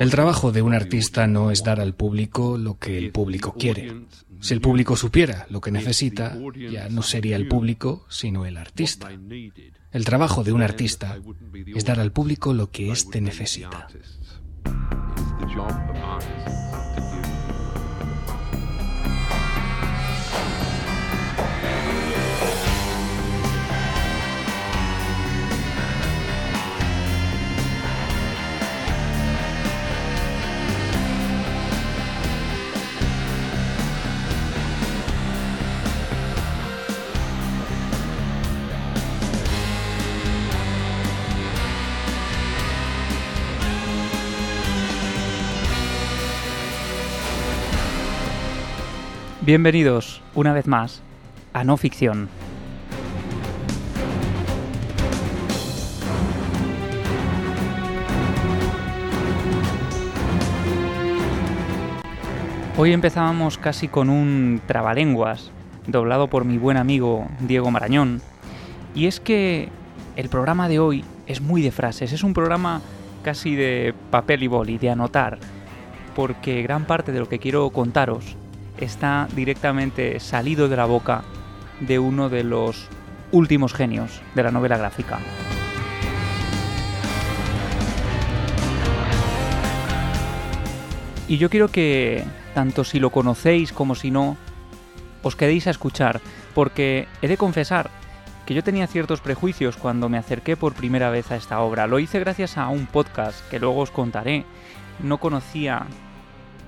El trabajo de un artista no es dar al público lo que el público quiere. Si el público supiera lo que necesita, ya no sería el público, sino el artista. El trabajo de un artista es dar al público lo que éste necesita. Bienvenidos una vez más a No Ficción. Hoy empezábamos casi con un trabalenguas, doblado por mi buen amigo Diego Marañón. Y es que el programa de hoy es muy de frases, es un programa casi de papel y boli, de anotar, porque gran parte de lo que quiero contaros está directamente salido de la boca de uno de los últimos genios de la novela gráfica. Y yo quiero que, tanto si lo conocéis como si no, os quedéis a escuchar, porque he de confesar que yo tenía ciertos prejuicios cuando me acerqué por primera vez a esta obra. Lo hice gracias a un podcast que luego os contaré. No conocía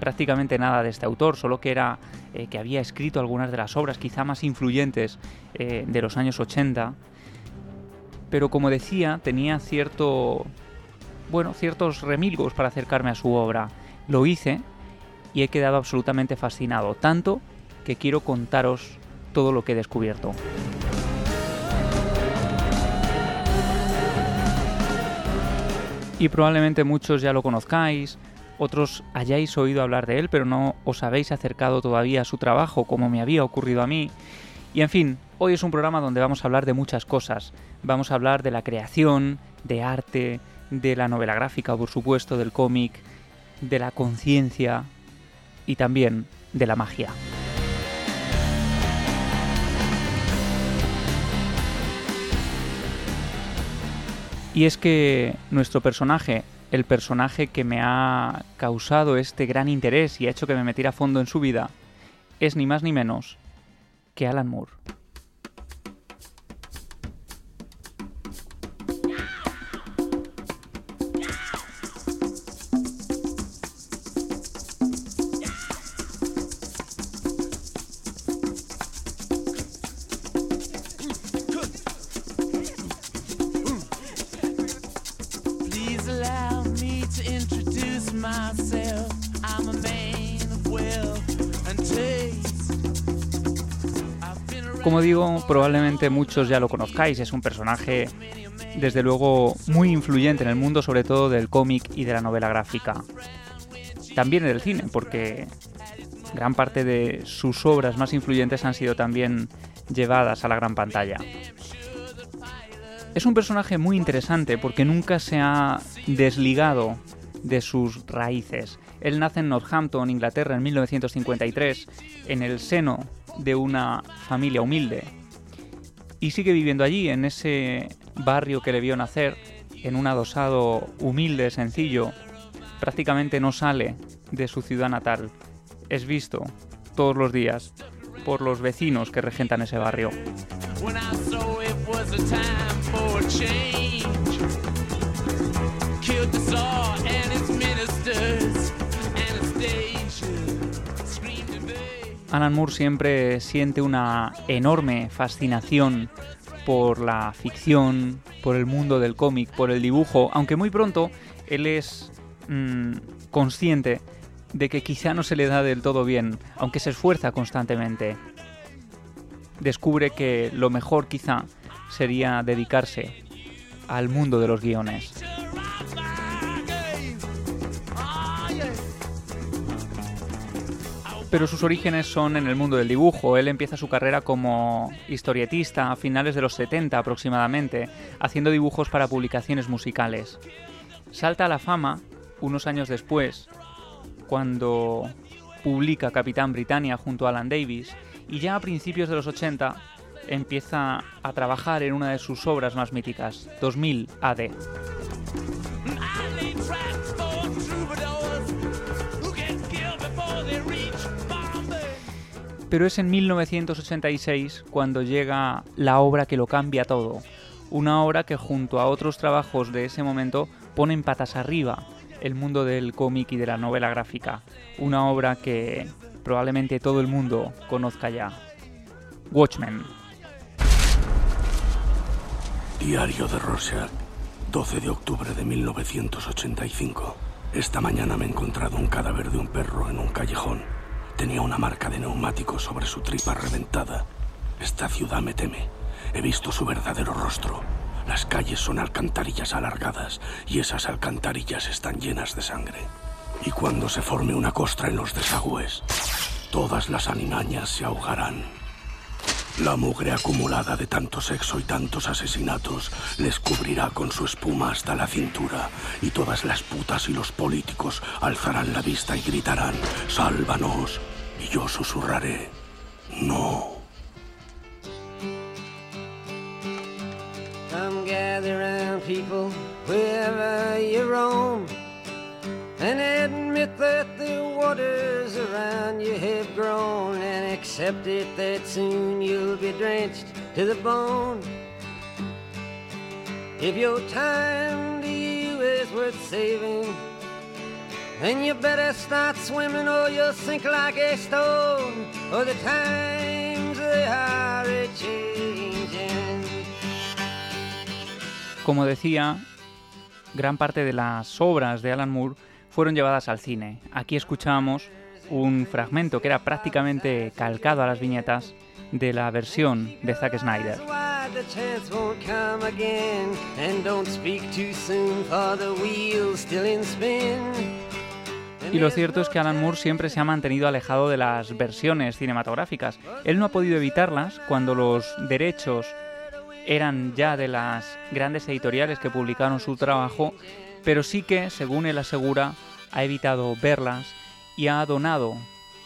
prácticamente nada de este autor, solo que era eh, que había escrito algunas de las obras quizá más influyentes eh, de los años 80, pero como decía, tenía cierto bueno, ciertos remilgos para acercarme a su obra. Lo hice y he quedado absolutamente fascinado, tanto que quiero contaros todo lo que he descubierto. Y probablemente muchos ya lo conozcáis, otros hayáis oído hablar de él, pero no os habéis acercado todavía a su trabajo como me había ocurrido a mí. Y en fin, hoy es un programa donde vamos a hablar de muchas cosas. Vamos a hablar de la creación, de arte, de la novela gráfica, por supuesto, del cómic, de la conciencia y también de la magia. Y es que nuestro personaje el personaje que me ha causado este gran interés y ha hecho que me metiera a fondo en su vida es ni más ni menos que Alan Moore. Probablemente muchos ya lo conozcáis, es un personaje desde luego muy influyente en el mundo, sobre todo del cómic y de la novela gráfica. También en el cine, porque gran parte de sus obras más influyentes han sido también llevadas a la gran pantalla. Es un personaje muy interesante porque nunca se ha desligado de sus raíces. Él nace en Northampton, Inglaterra, en 1953, en el seno de una familia humilde y sigue viviendo allí, en ese barrio que le vio nacer, en un adosado humilde, sencillo. Prácticamente no sale de su ciudad natal. Es visto todos los días por los vecinos que regentan ese barrio. Alan Moore siempre siente una enorme fascinación por la ficción, por el mundo del cómic, por el dibujo, aunque muy pronto él es mm, consciente de que quizá no se le da del todo bien, aunque se esfuerza constantemente. Descubre que lo mejor quizá sería dedicarse al mundo de los guiones. Pero sus orígenes son en el mundo del dibujo. Él empieza su carrera como historietista a finales de los 70 aproximadamente, haciendo dibujos para publicaciones musicales. Salta a la fama unos años después, cuando publica Capitán Britannia junto a Alan Davis, y ya a principios de los 80 empieza a trabajar en una de sus obras más míticas, 2000 AD. Pero es en 1986 cuando llega la obra que lo cambia todo. Una obra que junto a otros trabajos de ese momento pone patas arriba el mundo del cómic y de la novela gráfica. Una obra que probablemente todo el mundo conozca ya. Watchmen. Diario de Rorschach, 12 de octubre de 1985. Esta mañana me he encontrado un cadáver de un perro en un callejón. Tenía una marca de neumático sobre su tripa reventada. Esta ciudad me teme. He visto su verdadero rostro. Las calles son alcantarillas alargadas y esas alcantarillas están llenas de sangre. Y cuando se forme una costra en los desagües, todas las animañas se ahogarán. La mugre acumulada de tanto sexo y tantos asesinatos les cubrirá con su espuma hasta la cintura y todas las putas y los políticos alzarán la vista y gritarán, sálvanos, y yo susurraré, no. Come gather people wherever and admit that the waters around you have grown and accept it that soon you'll be drenched to the bone. If your time to you is worth saving, then you better start swimming or you'll sink like a stone, or the times they are changing. Como decía, gran parte de las obras de Alan Moore fueron llevadas al cine. Aquí escuchamos un fragmento que era prácticamente calcado a las viñetas de la versión de Zack Snyder. Y lo cierto es que Alan Moore siempre se ha mantenido alejado de las versiones cinematográficas. Él no ha podido evitarlas cuando los derechos eran ya de las grandes editoriales que publicaron su trabajo, pero sí que, según él asegura, ha evitado verlas y ha donado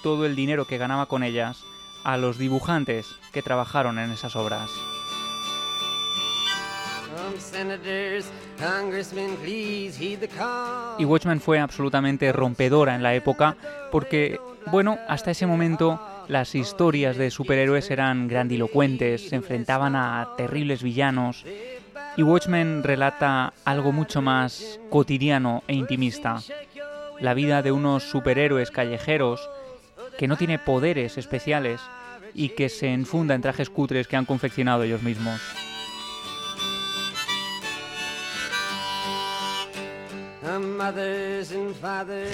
todo el dinero que ganaba con ellas a los dibujantes que trabajaron en esas obras. Y Watchmen fue absolutamente rompedora en la época porque, bueno, hasta ese momento las historias de superhéroes eran grandilocuentes, se enfrentaban a terribles villanos y Watchmen relata algo mucho más cotidiano e intimista la vida de unos superhéroes callejeros que no tiene poderes especiales y que se enfunda en trajes cutres que han confeccionado ellos mismos.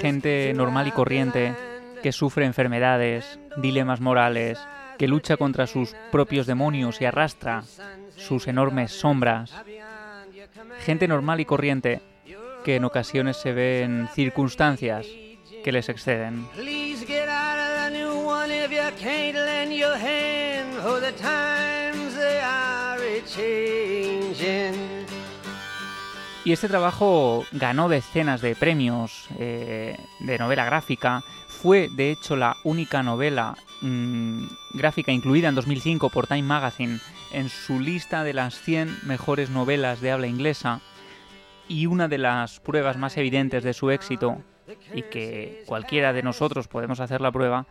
Gente normal y corriente que sufre enfermedades, dilemas morales, que lucha contra sus propios demonios y arrastra sus enormes sombras. Gente normal y corriente que en ocasiones se ven circunstancias que les exceden. Y este trabajo ganó decenas de premios eh, de novela gráfica. Fue, de hecho, la única novela mm, gráfica incluida en 2005 por Time Magazine en su lista de las 100 mejores novelas de habla inglesa y una de las pruebas más evidentes de su éxito, y que cualquiera de nosotros podemos hacer la prueba,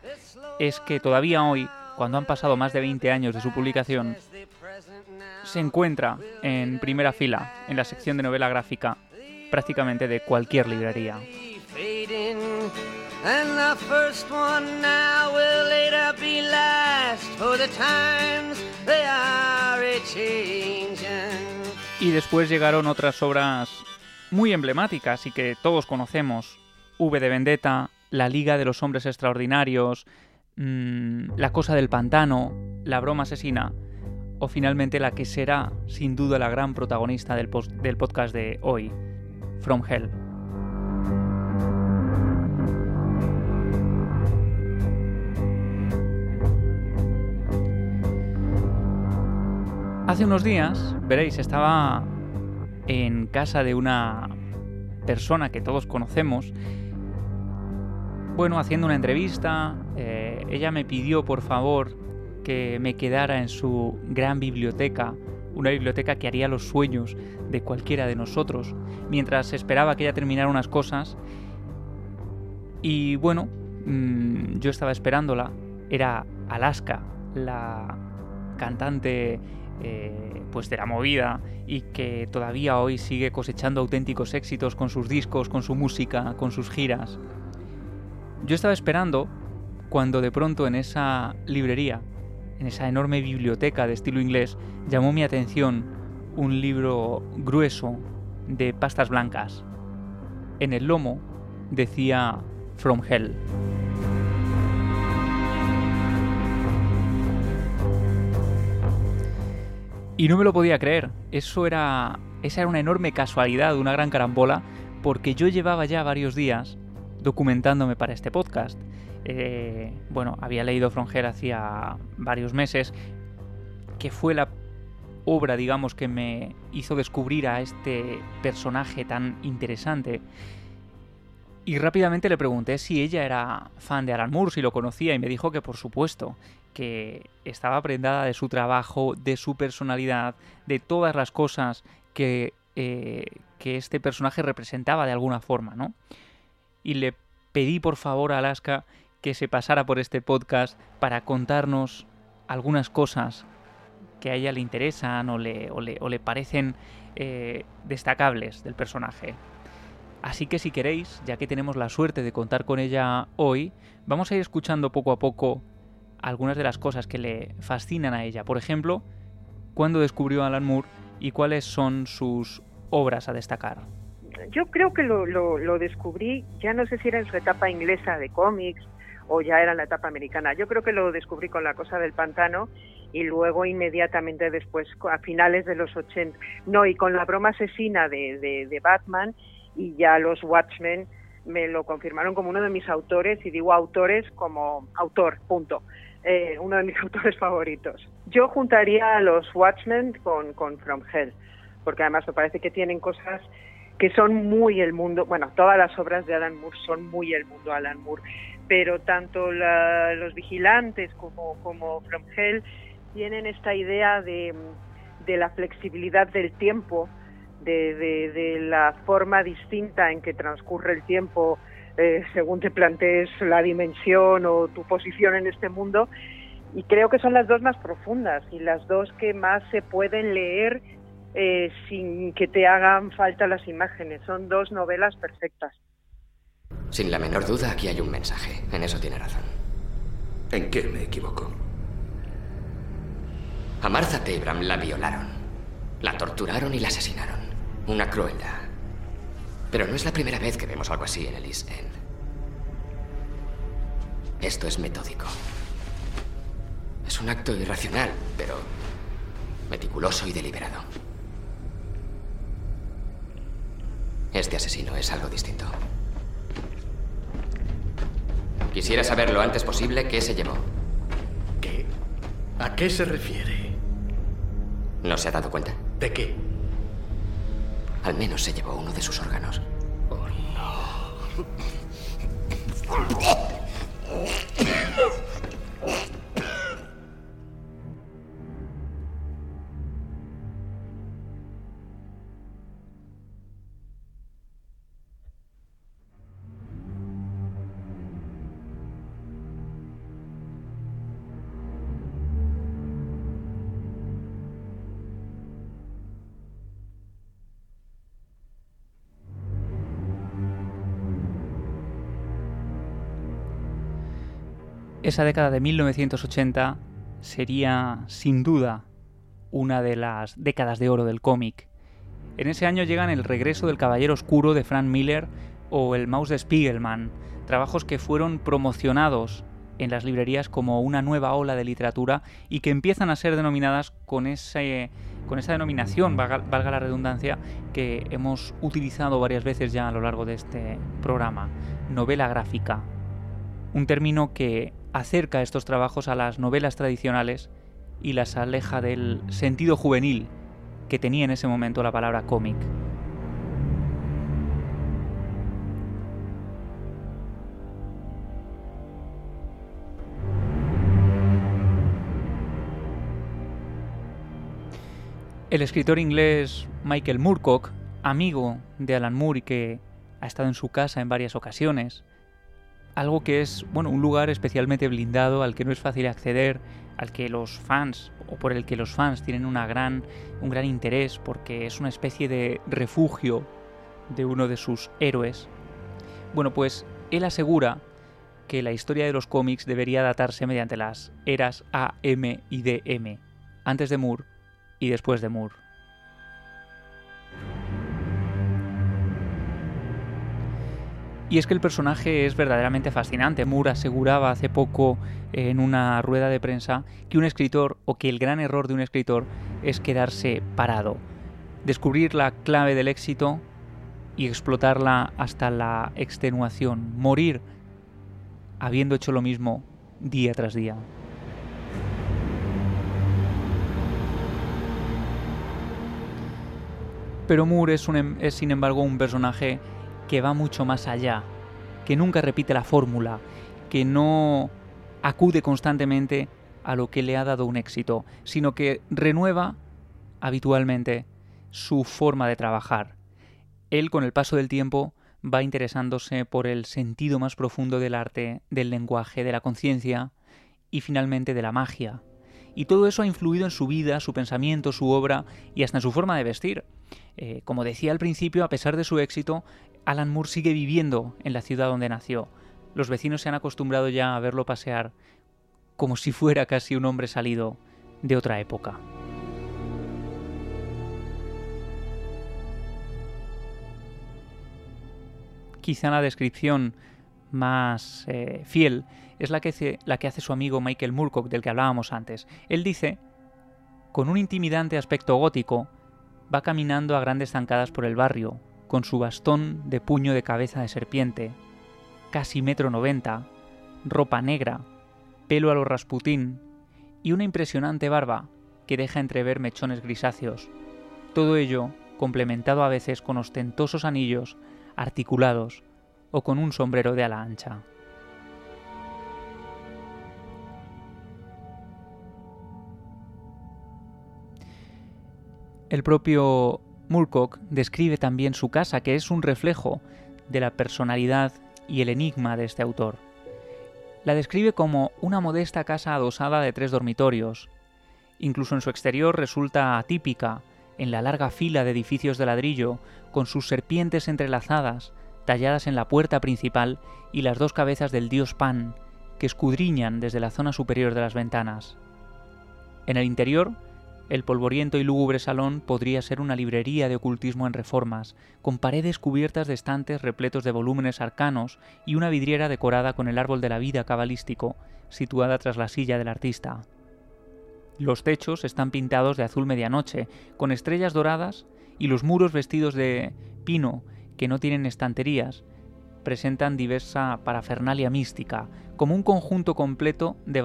es que todavía hoy, cuando han pasado más de 20 años de su publicación, se encuentra en primera fila en la sección de novela gráfica prácticamente de cualquier librería. Y después llegaron otras obras muy emblemáticas y que todos conocemos. V de Vendetta, La Liga de los Hombres Extraordinarios, mm, La Cosa del Pantano, La Broma Asesina, o finalmente la que será sin duda la gran protagonista del podcast de hoy, From Hell. Hace unos días, veréis, estaba en casa de una persona que todos conocemos, bueno, haciendo una entrevista, eh, ella me pidió por favor que me quedara en su gran biblioteca, una biblioteca que haría los sueños de cualquiera de nosotros, mientras esperaba que ella terminara unas cosas. Y bueno, mm, yo estaba esperándola, era Alaska, la cantante eh, pues de la movida y que todavía hoy sigue cosechando auténticos éxitos con sus discos, con su música, con sus giras. Yo estaba esperando cuando de pronto en esa librería, en esa enorme biblioteca de estilo inglés, llamó mi atención un libro grueso de pastas blancas. En el lomo decía From Hell. Y no me lo podía creer. Eso era. Esa era una enorme casualidad, una gran carambola, porque yo llevaba ya varios días documentándome para este podcast. Eh, bueno, había leído Hell hacía varios meses, que fue la obra, digamos, que me hizo descubrir a este personaje tan interesante. Y rápidamente le pregunté si ella era fan de Alan Moore, si lo conocía, y me dijo que por supuesto, que estaba prendada de su trabajo, de su personalidad, de todas las cosas que, eh, que este personaje representaba de alguna forma, ¿no? y le pedí por favor a Alaska que se pasara por este podcast para contarnos algunas cosas que a ella le interesan o le, o le, parecen eh, destacables del personaje. Así que si queréis, ya que tenemos la suerte de contar con ella hoy, vamos a ir escuchando poco a poco algunas de las cosas que le fascinan a ella. Por ejemplo, cuándo descubrió Alan Moore y cuáles son sus obras a destacar yo creo que lo, lo, descubrí, ya no sé si era en su etapa inglesa de cómics o ya era en la etapa americana. Yo creo que lo descubrí con la cosa del pantano y luego inmediatamente después, a finales de los 80, no, y con la broma asesina de, de, Batman y ya los Watchmen me lo confirmaron como uno de mis autores, y digo autores como autor, punto. Eh, uno de mis autores favoritos. Yo juntaría a los Watchmen con, From Hell, porque además me parece que tienen cosas que son muy el mundo, bueno, todas las obras de Alan Moore son muy el mundo Alan Moore, pero tanto los vigilantes como, From Hell tienen esta idea de, la flexibilidad del tiempo, de, la forma distinta en que transcurre el tiempo eh, según te plantees la dimensión o tu posición en este mundo. Y creo que son las dos más profundas y las dos que más se pueden leer eh, sin que te hagan falta las imágenes. Son dos novelas perfectas. Sin la menor duda, aquí hay un mensaje. En eso tiene razón. ¿En qué me equivoco? A Martha Tabram la violaron, la torturaron y la asesinaron. Una crueldad. Pero no es la primera vez que vemos algo así en el East End. Esto es metódico. Es un acto irracional, pero meticuloso y deliberado. Este asesino es algo distinto. Quisiera saber lo antes posible qué se llevó. ¿Qué? ¿A qué se refiere? ¿No se ha dado cuenta? ¿De qué? Al menos se llevó uno de sus órganos. Oh, no. Oh. Esa década de 1980 sería, sin duda, una de las décadas de oro del cómic. En ese año llegan El regreso del Caballero Oscuro de Frank Miller o El Mouse de Spiegelman, trabajos que fueron promocionados en las librerías como una nueva ola de literatura y que empiezan a ser denominadas con, ese, con esa denominación, valga, valga la redundancia, que hemos utilizado varias veces ya a lo largo de este programa, novela gráfica. Un término que acerca estos trabajos a las novelas tradicionales y las aleja del sentido juvenil que tenía en ese momento la palabra cómic. El escritor inglés Michael Moorcock, amigo de Alan Moore y que ha estado en su casa en varias ocasiones, algo que es, bueno, un lugar especialmente blindado al que no es fácil acceder, al que los fans o por el que los fans tienen una gran, un gran interés porque es una especie de refugio de uno de sus héroes. Bueno, pues él asegura que la historia de los cómics debería datarse mediante las eras A, M y DM, antes de Moore y después de Moore. Y es que el personaje es verdaderamente fascinante. Moore aseguraba hace poco en una rueda de prensa que un escritor, o que el gran error de un escritor, es quedarse parado. Descubrir la clave del éxito y explotarla hasta la extenuación. Morir habiendo hecho lo mismo día tras día. Pero Moore es, un, es sin embargo un personaje que va mucho más allá, que nunca repite la fórmula, que no acude constantemente a lo que le ha dado un éxito, sino que renueva habitualmente su forma de trabajar. Él, con el paso del tiempo, va interesándose por el sentido más profundo del arte, del lenguaje, de la conciencia y finalmente de la magia. Y todo eso ha influido en su vida, su pensamiento, su obra y hasta en su forma de vestir. Eh, como decía al principio, a pesar de su éxito, Alan Moore sigue viviendo en la ciudad donde nació. Los vecinos se han acostumbrado ya a verlo pasear como si fuera casi un hombre salido de otra época. Quizá la descripción más eh, fiel es la que, hace, la que hace su amigo Michael Moorcock del que hablábamos antes. Él dice, con un intimidante aspecto gótico, va caminando a grandes zancadas por el barrio, con su bastón de puño de cabeza de serpiente, casi metro noventa, ropa negra, pelo a lo rasputín y una impresionante barba que deja entrever mechones grisáceos. Todo ello complementado a veces con ostentosos anillos articulados o con un sombrero de ala ancha. El propio Moorcock describe también su casa, que es un reflejo de la personalidad y el enigma de este autor. La describe como una modesta casa adosada de tres dormitorios. Incluso en su exterior resulta atípica, en la larga fila de edificios de ladrillo, con sus serpientes entrelazadas, talladas en la puerta principal, y las dos cabezas del dios Pan, que escudriñan desde la zona superior de las ventanas. En el interior el polvoriento y lúgubre salón podría ser una librería de ocultismo en reformas, con paredes cubiertas de estantes repletos de volúmenes arcanos y una vidriera decorada con el árbol de la vida cabalístico, situada tras la silla del artista. Los techos están pintados de azul medianoche, con estrellas doradas, y los muros vestidos de pino, que no tienen estanterías, presentan diversa parafernalia mística, como un conjunto completo de,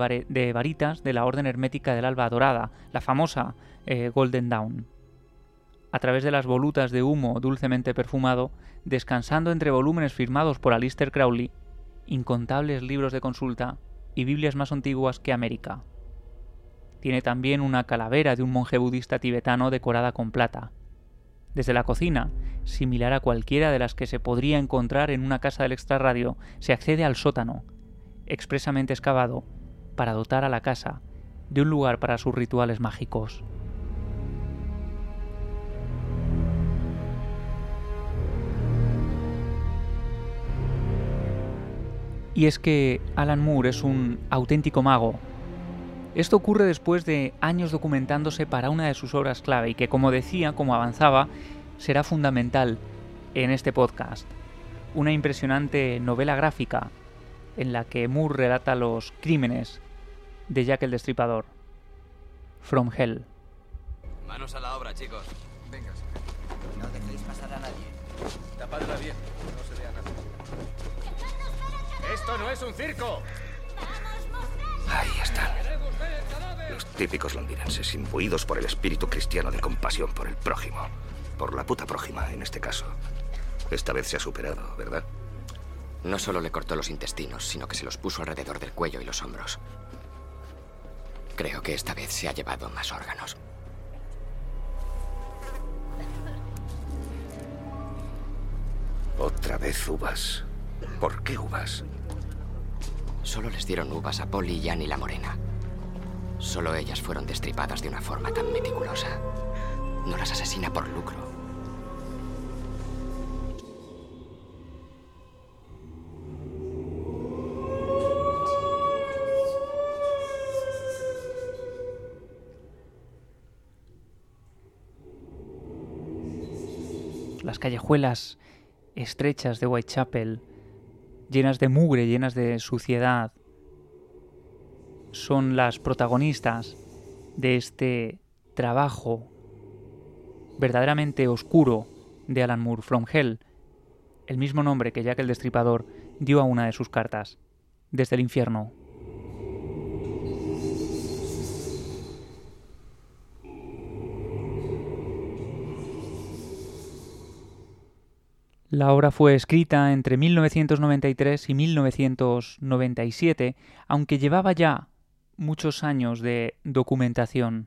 varitas de la Orden Hermética del Alba Dorada, la famosa eh, Golden Dawn. A través de las volutas de humo dulcemente perfumado, descansando entre volúmenes firmados por Alistair Crowley, incontables libros de consulta y Biblias más antiguas que América. Tiene también una calavera de un monje budista tibetano decorada con plata. Desde la cocina similar a cualquiera de las que se podría encontrar en una casa del extrarradio, se accede al sótano, expresamente excavado, para dotar a la casa de un lugar para sus rituales mágicos. Y es que Alan Moore es un auténtico mago. Esto ocurre después de años documentándose para una de sus obras clave y que, como decía, como avanzaba, será fundamental en este podcast. Una impresionante novela gráfica en la que Moore relata los crímenes de Jack el Destripador. From Hell. Manos a la obra, chicos. Venga, No dejéis pasar a nadie. Tapadla bien, no se vea nada. ¡Esto no es un circo! Ahí están. Los Típicos londinenses, imbuidos por el espíritu cristiano de compasión por el prójimo. Por la puta prójima, en este caso. Esta vez se ha superado, ¿verdad? No solo le cortó los intestinos, sino que se los puso alrededor del cuello y los hombros. Creo que esta vez se ha llevado más órganos. Otra vez uvas. ¿Por qué uvas? Solo les dieron uvas a Polly y Annie la Morena. Solo ellas fueron destripadas de una forma tan meticulosa. No las asesina por lucro. Callejuelas estrechas de Whitechapel, llenas de mugre, llenas de suciedad, son las protagonistas de este trabajo verdaderamente oscuro de Alan Moore, From Hell, el mismo nombre que Jack el Destripador dio a una de sus cartas, desde el infierno. La obra fue escrita entre 1993 y 1997, aunque llevaba ya muchos años de documentación,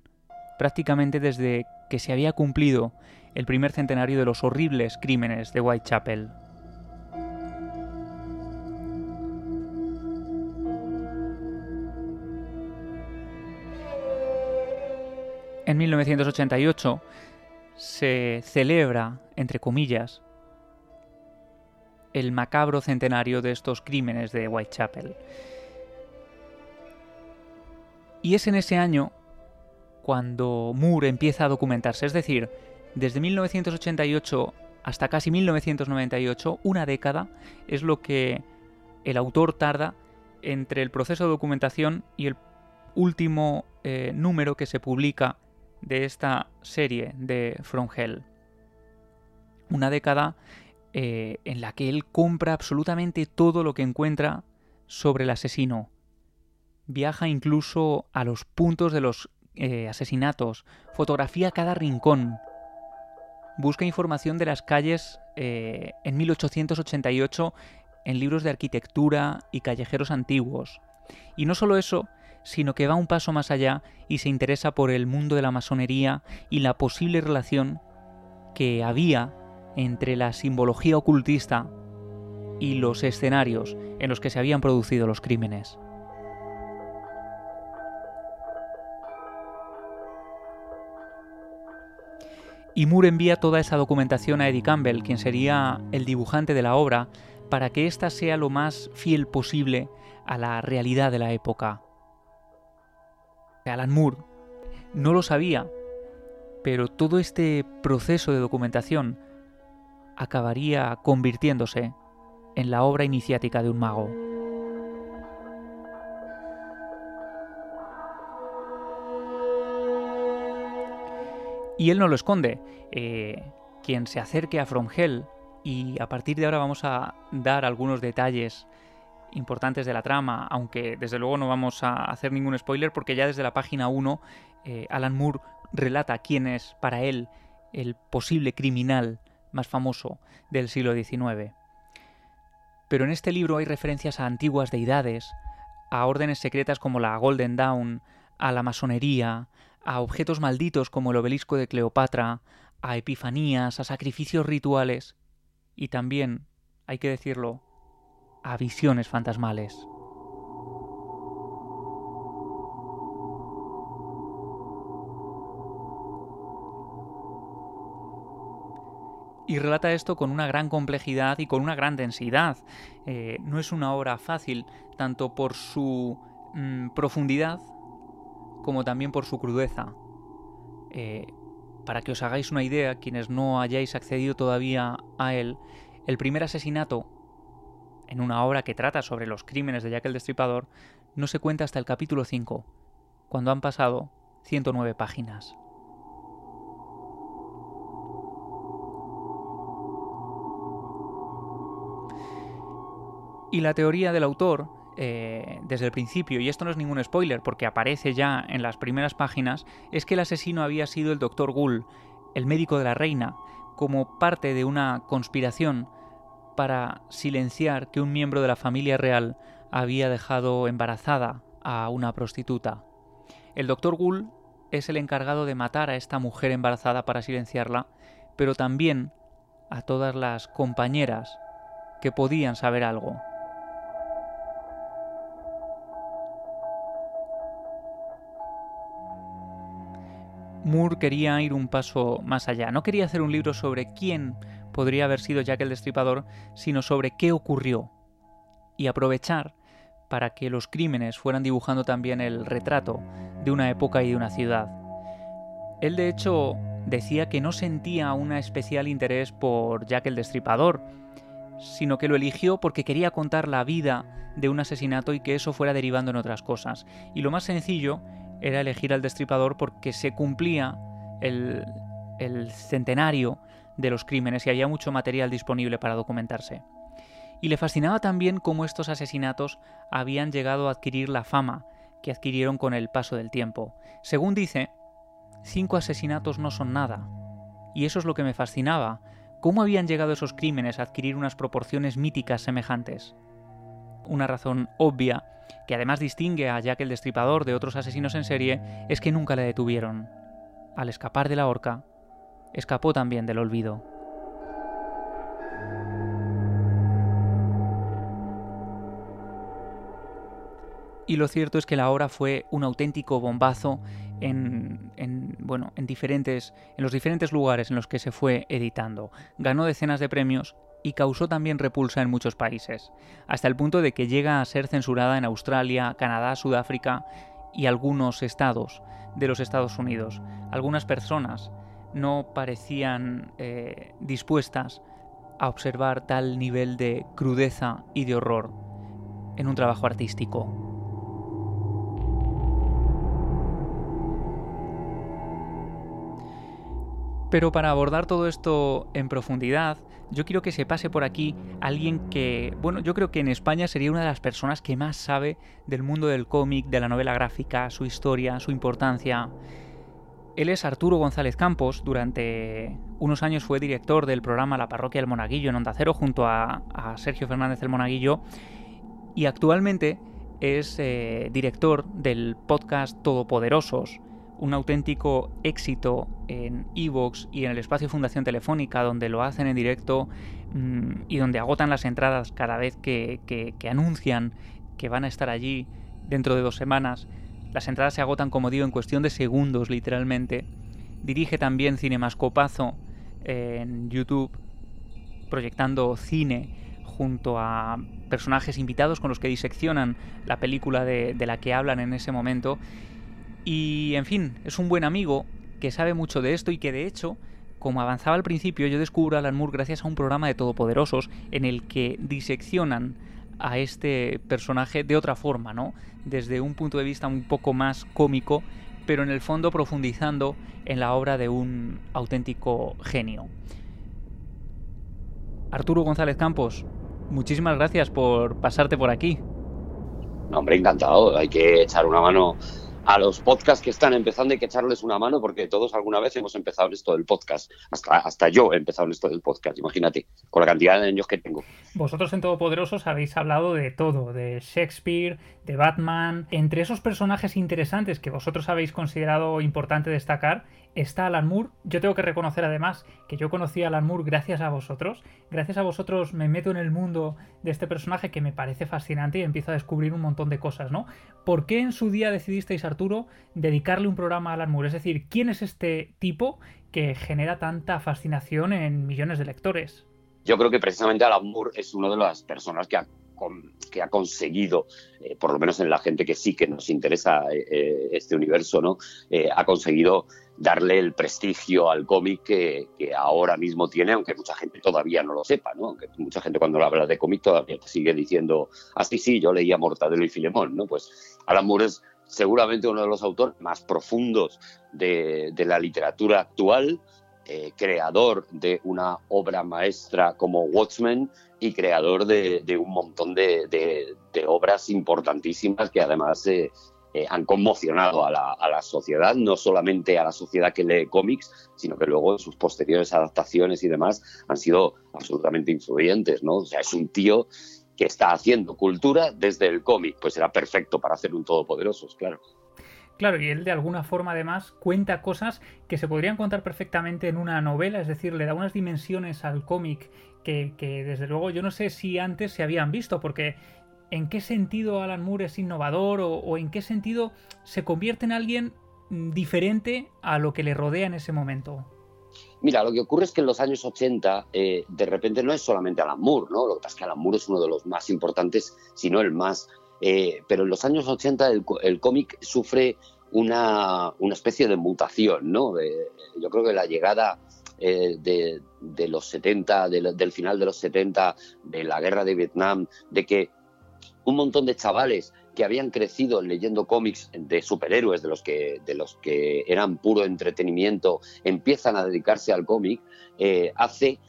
prácticamente desde que se había cumplido el primer centenario de los horribles crímenes de Whitechapel. En 1988 se celebra, entre comillas, el macabro centenario de estos crímenes de Whitechapel. Y es en ese año cuando Moore empieza a documentarse, es decir, desde 1988 hasta casi 1998, una década, es lo que el autor tarda entre el proceso de documentación y el último eh, número que se publica de esta serie de From Hell. Una década eh, en la que él compra absolutamente todo lo que encuentra sobre el asesino. Viaja incluso a los puntos de los eh, asesinatos, fotografía cada rincón, busca información de las calles eh, en 1888 en libros de arquitectura y callejeros antiguos. Y no solo eso, sino que va un paso más allá y se interesa por el mundo de la masonería y la posible relación que había entre la simbología ocultista y los escenarios en los que se habían producido los crímenes. Y Moore envía toda esa documentación a Eddie Campbell, quien sería el dibujante de la obra, para que ésta sea lo más fiel posible a la realidad de la época. Alan Moore no lo sabía, pero todo este proceso de documentación acabaría convirtiéndose en la obra iniciática de un mago. Y él no lo esconde. Eh, quien se acerque a From Hell, y a partir de ahora vamos a dar algunos detalles importantes de la trama, aunque desde luego no vamos a hacer ningún spoiler porque ya desde la página 1 eh, Alan Moore relata quién es para él el posible criminal más famoso del siglo XIX. Pero en este libro hay referencias a antiguas deidades, a órdenes secretas como la Golden Dawn, a la masonería, a objetos malditos como el obelisco de Cleopatra, a epifanías, a sacrificios rituales y también, hay que decirlo, a visiones fantasmales. Y relata esto con una gran complejidad y con una gran densidad. Eh, no es una obra fácil, tanto por su mm, profundidad como también por su crudeza. Eh, para que os hagáis una idea, quienes no hayáis accedido todavía a él, el primer asesinato en una obra que trata sobre los crímenes de Jack el Destripador no se cuenta hasta el capítulo 5, cuando han pasado 109 páginas. Y la teoría del autor eh, desde el principio, y esto no es ningún spoiler porque aparece ya en las primeras páginas, es que el asesino había sido el doctor Gull, el médico de la reina, como parte de una conspiración para silenciar que un miembro de la familia real había dejado embarazada a una prostituta. El doctor Gull es el encargado de matar a esta mujer embarazada para silenciarla, pero también a todas las compañeras que podían saber algo. Moore quería ir un paso más allá. No quería hacer un libro sobre quién podría haber sido Jack el Destripador, sino sobre qué ocurrió. Y aprovechar para que los crímenes fueran dibujando también el retrato de una época y de una ciudad. Él de hecho decía que no sentía un especial interés por Jack el Destripador, sino que lo eligió porque quería contar la vida de un asesinato y que eso fuera derivando en otras cosas. Y lo más sencillo era elegir al destripador porque se cumplía el, centenario de los crímenes y había mucho material disponible para documentarse. Y le fascinaba también cómo estos asesinatos habían llegado a adquirir la fama que adquirieron con el paso del tiempo. Según dice, cinco asesinatos no son nada. Y eso es lo que me fascinaba, cómo habían llegado esos crímenes a adquirir unas proporciones míticas semejantes. Una razón obvia que además distingue a Jack el Destripador de otros asesinos en serie, es que nunca le detuvieron. Al escapar de la horca, escapó también del olvido. Y lo cierto es que la obra fue un auténtico bombazo en, en, bueno, en, diferentes, en los diferentes lugares en los que se fue editando. Ganó decenas de premios y causó también repulsa en muchos países, hasta el punto de que llega a ser censurada en Australia, Canadá, Sudáfrica y algunos estados de los Estados Unidos. Algunas personas no parecían eh, dispuestas a observar tal nivel de crudeza y de horror en un trabajo artístico. Pero para abordar todo esto en profundidad, yo quiero que se pase por aquí alguien que, bueno, yo creo que en España sería una de las personas que más sabe del mundo del cómic, de la novela gráfica, su historia, su importancia. Él es Arturo González Campos, durante unos años fue director del programa La Parroquia del Monaguillo en Onda Cero junto a, Sergio Fernández del Monaguillo. Y actualmente es eh, director del podcast Todopoderosos, un auténtico éxito en Evox y en el espacio Fundación Telefónica, donde lo hacen en directo mm, y donde agotan las entradas cada vez que, anuncian que van a estar allí dentro de dos semanas. Las entradas se agotan, como digo, en cuestión de segundos, literalmente. Dirige también Cinemascopazo en YouTube, proyectando cine junto a personajes invitados con los que diseccionan la película de la que hablan en ese momento y, en fin, es un buen amigo que sabe mucho de esto y que, de hecho, como avanzaba al principio, yo descubro a Alan Moore gracias a un programa de Todopoderosos en el que diseccionan a este personaje de otra forma, ¿no? Desde un punto de vista un poco más cómico, pero en el fondo profundizando en la obra de un auténtico genio. Arturo González Campos, muchísimas gracias por pasarte por aquí. Hombre, encantado. Hay que echar una mano a los podcasts que están empezando hay que echarles una mano porque todos alguna vez hemos empezado esto del podcast. Hasta, hasta yo he empezado esto del podcast, imagínate, con la cantidad de años que tengo. Vosotros en Todopoderosos habéis hablado de todo, de Shakespeare, de Batman. Entre esos personajes interesantes que vosotros habéis considerado importante destacar está Alan Moore. Yo tengo que reconocer además que yo conocí a Alan Moore gracias a vosotros. Gracias a vosotros me meto en el mundo de este personaje que me parece fascinante y empiezo a descubrir un montón de cosas, ¿no? ¿Por qué en su día decidisteis, Dedicarle un programa a Alan Moore? Es decir, ¿quién es este tipo que genera tanta fascinación en millones de lectores? Yo creo que precisamente Alan Moore es una de las personas que ha que ha conseguido, eh, por lo menos en la gente que sí que nos interesa eh, eh, este universo, ¿no? ha conseguido darle el prestigio al cómic que, ahora mismo tiene, aunque mucha gente todavía no lo sepa, ¿no? Mucha gente cuando habla de cómic todavía sigue diciendo, ah, sí, sí, yo leía Mortadelo y Filemón, ¿no? Pues Alan Moore es seguramente uno de los autores más profundos de, de la literatura actual, eh, creador de una obra maestra como Watchmen y creador de, un montón de, obras importantísimas que además eh, eh, han conmocionado a la, sociedad, no solamente a la sociedad que lee cómics, sino que luego sus posteriores adaptaciones y demás han sido absolutamente influyentes, ¿no? O sea, es un tío que está haciendo cultura desde el cómic, pues era perfecto para hacer un Todopoderosos, claro. Claro, y él de alguna forma además cuenta cosas que se podrían contar perfectamente en una novela, es decir, le da unas dimensiones al cómic que, desde luego yo no sé si antes se habían visto, porque ¿en qué sentido Alan Moore es innovador o, en qué sentido se convierte en alguien mm, diferente a lo que le rodea en ese momento? Mira, lo que ocurre es que en los años 80 eh, de repente no es solamente Alan Moore, ¿no? Lo que pasa es que Alan Moore es uno de los más importantes, si no el más eh, pero en los años 80 el, cómic sufre una, especie de mutación, ¿no? yo creo que la llegada eh, de, los 70, del final de los 70, de la guerra de Vietnam, de que un montón de chavales que habían crecido leyendo cómics de superhéroes, de los que, de los que eran puro entretenimiento, empiezan a dedicarse al cómic, eh, hace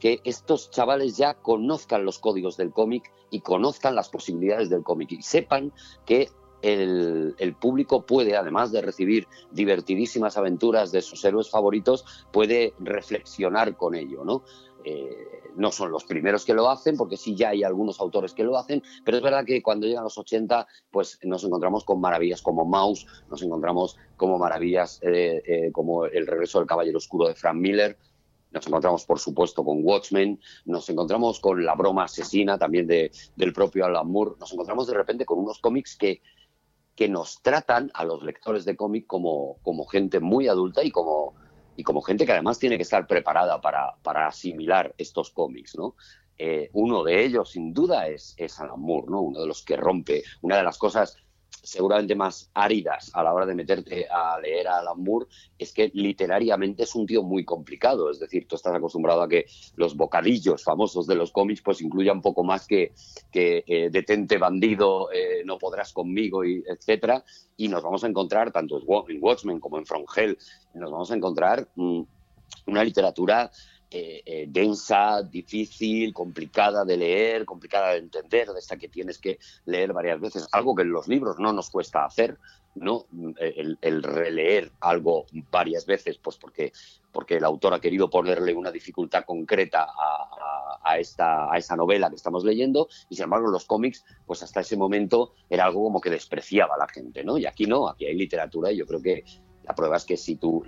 que estos chavales ya conozcan los códigos del cómic y conozcan las posibilidades del cómic y sepan que el, público puede, además de recibir divertidísimas aventuras de sus héroes favoritos, puede reflexionar con ello, ¿no? Eh, no son los primeros que lo hacen, porque sí ya hay algunos autores que lo hacen, pero es verdad que cuando llegan los 80, pues nos encontramos con maravillas como Mouse, nos encontramos como maravillas eh, eh, como El regreso del Caballero Oscuro de Frank Miller, nos encontramos, por supuesto, con Watchmen, nos encontramos con La broma asesina también de, del propio Alan Moore, nos encontramos de repente con unos cómics que, que nos tratan a los lectores de cómic como, como gente muy adulta y como, y como gente que además tiene que estar preparada para, para asimilar estos cómics, ¿no? Eh, uno de ellos, sin duda, es, es Alan Moore, ¿no? Uno de los que rompe. Una de las cosas seguramente más áridas a la hora de meterte a leer a Alan Moore es que literariamente es un tío muy complicado. Es decir, tú estás acostumbrado a que los bocadillos famosos de los cómics pues incluyan poco más que, que eh, detente bandido, eh, no podrás conmigo, y etcétera. Y nos vamos a encontrar, tanto en Watchmen como en From Hell, nos vamos a encontrar mm, una literatura eh, eh, densa, difícil, complicada de leer, complicada de entender, de esta que tienes que leer varias veces, algo que en los libros no nos cuesta hacer, ¿no? El, releer algo varias veces, pues porque, porque el autor ha querido ponerle una dificultad concreta a, esta, a esa novela que estamos leyendo, y sin embargo los cómics, pues hasta ese momento era algo como que despreciaba a la gente, ¿no? Y aquí no, aquí hay literatura y yo creo que la prueba es que si tú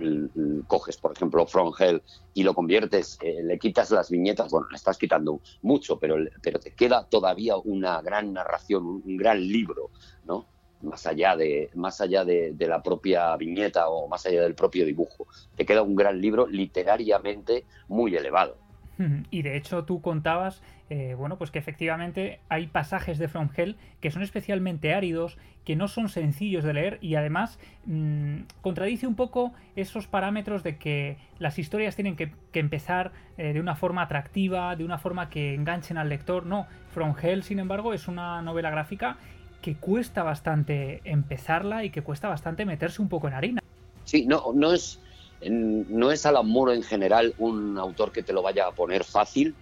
coges, por ejemplo, From Hell y lo conviertes, eh, le quitas las viñetas, bueno, le estás quitando mucho, pero, pero te queda todavía una gran narración, un, gran libro, ¿no? Más allá, de, más allá de, la propia viñeta o más allá del propio dibujo. Te queda un gran libro literariamente muy elevado. Y de hecho tú contabas, eh, bueno, pues que efectivamente hay pasajes de From Hell que son especialmente áridos, que no son sencillos de leer y además mm, contradice un poco esos parámetros de que las historias tienen que, empezar eh, de una forma atractiva, de una forma que enganchen al lector. No, From Hell, sin embargo, es una novela gráfica que cuesta bastante empezarla y que cuesta bastante meterse un poco en harina. Sí, no, no es no es Alan Moore en general un autor que te lo vaya a poner fácil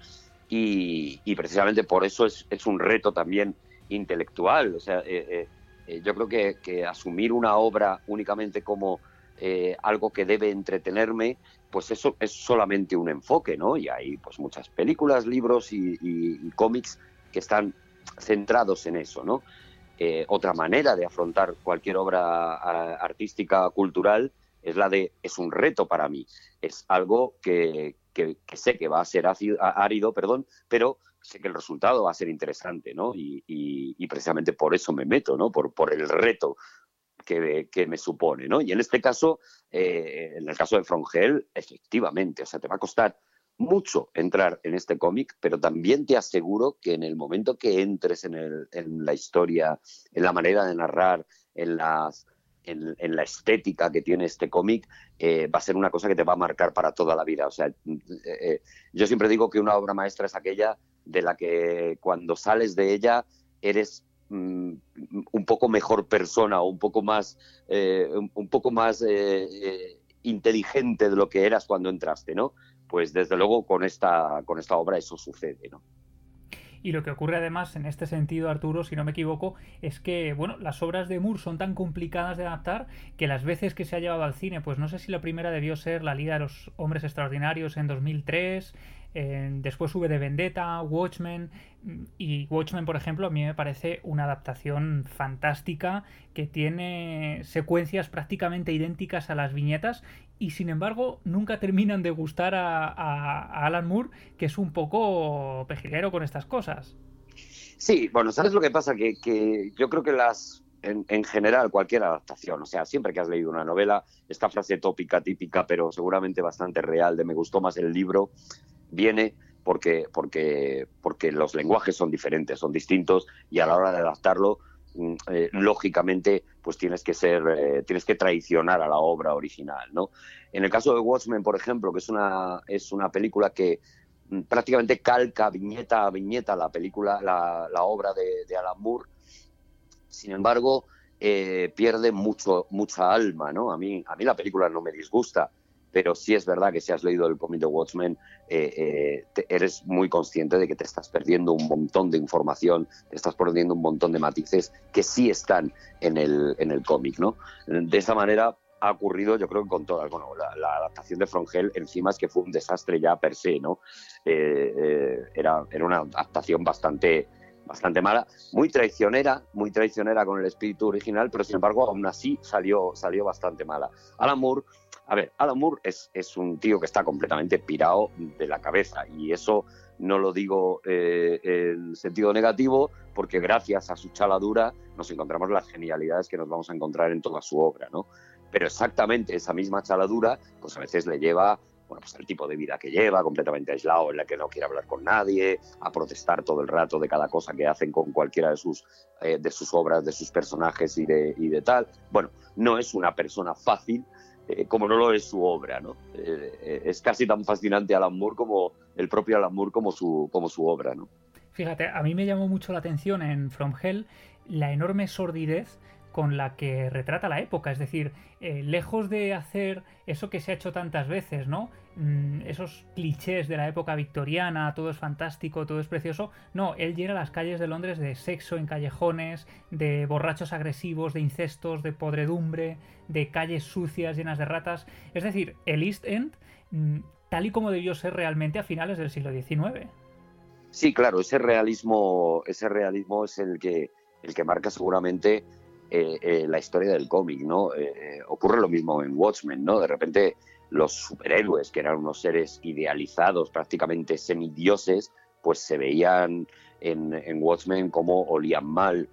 y, precisamente por eso es, un reto también intelectual. O sea, eh, eh, eh, yo creo que, asumir una obra únicamente como algo que debe entretenerme, pues eso es solamente un enfoque, ¿no? Y hay pues muchas películas, libros y, y cómics que están centrados en eso, ¿no? otra manera de afrontar cualquier obra artística, cultural, es la de, es un reto para mí, es algo que, sé que va a ser árido, perdón, pero sé que el resultado va a ser interesante, ¿no? Y, precisamente por eso me meto, ¿no? Por, por el reto que, me supone, ¿no? Y en este caso, eh, en el caso de Frongel, efectivamente, o sea, te va a costar mucho entrar en este cómic, pero también te aseguro que en el momento que entres en, el, en la historia, en la manera de narrar, en las en, la estética que tiene este cómic, eh, va a ser una cosa que te va a marcar para toda la vida. O sea, eh, eh, yo siempre digo que una obra maestra es aquella de la que cuando sales de ella eres mm, un poco mejor persona o un poco más, un, poco más inteligente de lo que eras cuando entraste, ¿no? Pues desde luego con esta, con esta obra eso sucede, ¿no? Y lo que ocurre además en este sentido, Arturo, si no me equivoco, es que, bueno, las obras de Moore son tan complicadas de adaptar que las veces que se ha llevado al cine, pues no sé si la primera debió ser La Liga de los Hombres Extraordinarios en 2003, después V de Vendetta, Watchmen. Y Watchmen, por ejemplo, a mí me parece una adaptación fantástica que tiene secuencias prácticamente idénticas a las viñetas y sin embargo nunca terminan de gustar a, Alan Moore, que es un poco pejiguero con estas cosas. Sí, bueno, ¿sabes lo que pasa? Que, yo creo que las, en, en, general, cualquier adaptación, o sea, siempre que has leído una novela, esta frase tópica, típica, pero seguramente bastante real, de me gustó más el libro, viene porque, porque, porque los lenguajes son diferentes, son distintos y a la hora de adaptarlo, eh, lógicamente, pues tienes que ser, eh, tienes que traicionar a la obra original, ¿no? En el caso de Watchmen, por ejemplo, que es una, es una película que mm, prácticamente calca viñeta a viñeta la película, la, obra de, de, Alan Moore, sin embargo, eh, pierde mucho, mucha alma, ¿no? A mí, a mí la película no me disgusta, pero sí es verdad que si has leído el cómic de Watchmen, eh, eh, eres muy consciente de que te estás perdiendo un montón de información, te estás perdiendo un montón de matices que sí están en el, en el cómic, ¿no? De esa manera ha ocurrido, yo creo que con todas, bueno, la, adaptación de From Hell encima es que fue un desastre ya per se, ¿no? Eh, era, era una adaptación bastante bastante mala, muy traicionera, muy traicionera con el espíritu original, pero sin embargo aún así salió, salió bastante mala. Alan Moore a ver, Alan Moore es, es un tío que está completamente pirado de la cabeza y eso no lo digo eh, en sentido negativo porque gracias a su chaladura nos encontramos las genialidades que nos vamos a encontrar en toda su obra, ¿no? Pero exactamente esa misma chaladura pues a veces le lleva bueno, pues el tipo de vida que lleva, completamente aislado, en la que no quiere hablar con nadie, a protestar todo el rato de cada cosa que hacen con cualquiera de sus, eh, de sus obras, de sus personajes y de, y de tal. Bueno, no es una persona fácil, eh, como no lo es su obra, ¿no? Eh, eh, es casi tan fascinante Alan Moore como el propio Alan Moore como su, como su obra, ¿no? Fíjate, a mí me llamó mucho la atención en From Hell la enorme sordidez con la que retrata la época. Es decir, lejos de hacer eso que se ha hecho tantas veces, ¿no? Mm, esos clichés de la época victoriana, todo es fantástico, todo es precioso. No, él llena las calles de Londres de sexo en callejones, de borrachos agresivos, de incestos, de podredumbre, de calles sucias llenas de ratas. Es decir, el East End, mm, tal y como debió ser realmente a finales del siglo XIX. Sí, claro, ese realismo, ese realismo es el que, el que marca seguramente eh, eh, la historia del cómic, ¿no? Eh, ocurre lo mismo en Watchmen, ¿no? De repente los superhéroes, que eran unos seres idealizados, prácticamente semidioses, pues se veían en, Watchmen como olían mal,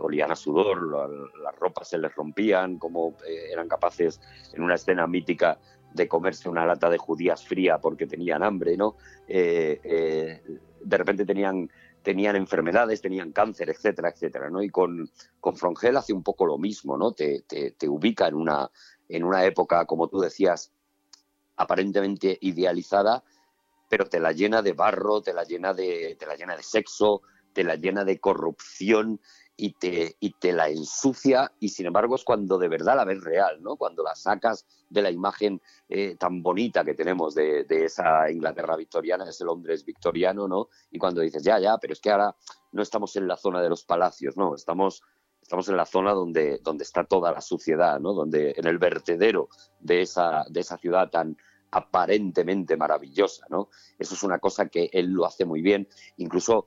olían a sudor, las ropas se les rompían, como eran capaces en una escena mítica de comerse una lata de judías fría porque tenían hambre, ¿no? de repente tenían tenían enfermedades, tenían cáncer, etcétera, etcétera, ¿no? Y con, con Frongel hace un poco lo mismo, ¿no? Te, te, ubica en una, en una época, como tú decías, aparentemente idealizada, pero te la llena de barro, te la llena de, te la llena de sexo, te la llena de corrupción y te, y te la ensucia y sin embargo es cuando de verdad la ves real, ¿no? Cuando la sacas de la imagen eh, tan bonita que tenemos de, esa Inglaterra victoriana, ese Londres victoriano, ¿no? Y cuando dices, ya, ya, pero es que ahora no estamos en la zona de los palacios, ¿no? Estamos, estamos en la zona donde, donde está toda la suciedad, ¿no? Donde, en el vertedero de esa, de esa ciudad tan aparentemente maravillosa, ¿no? Eso es una cosa que él lo hace muy bien, incluso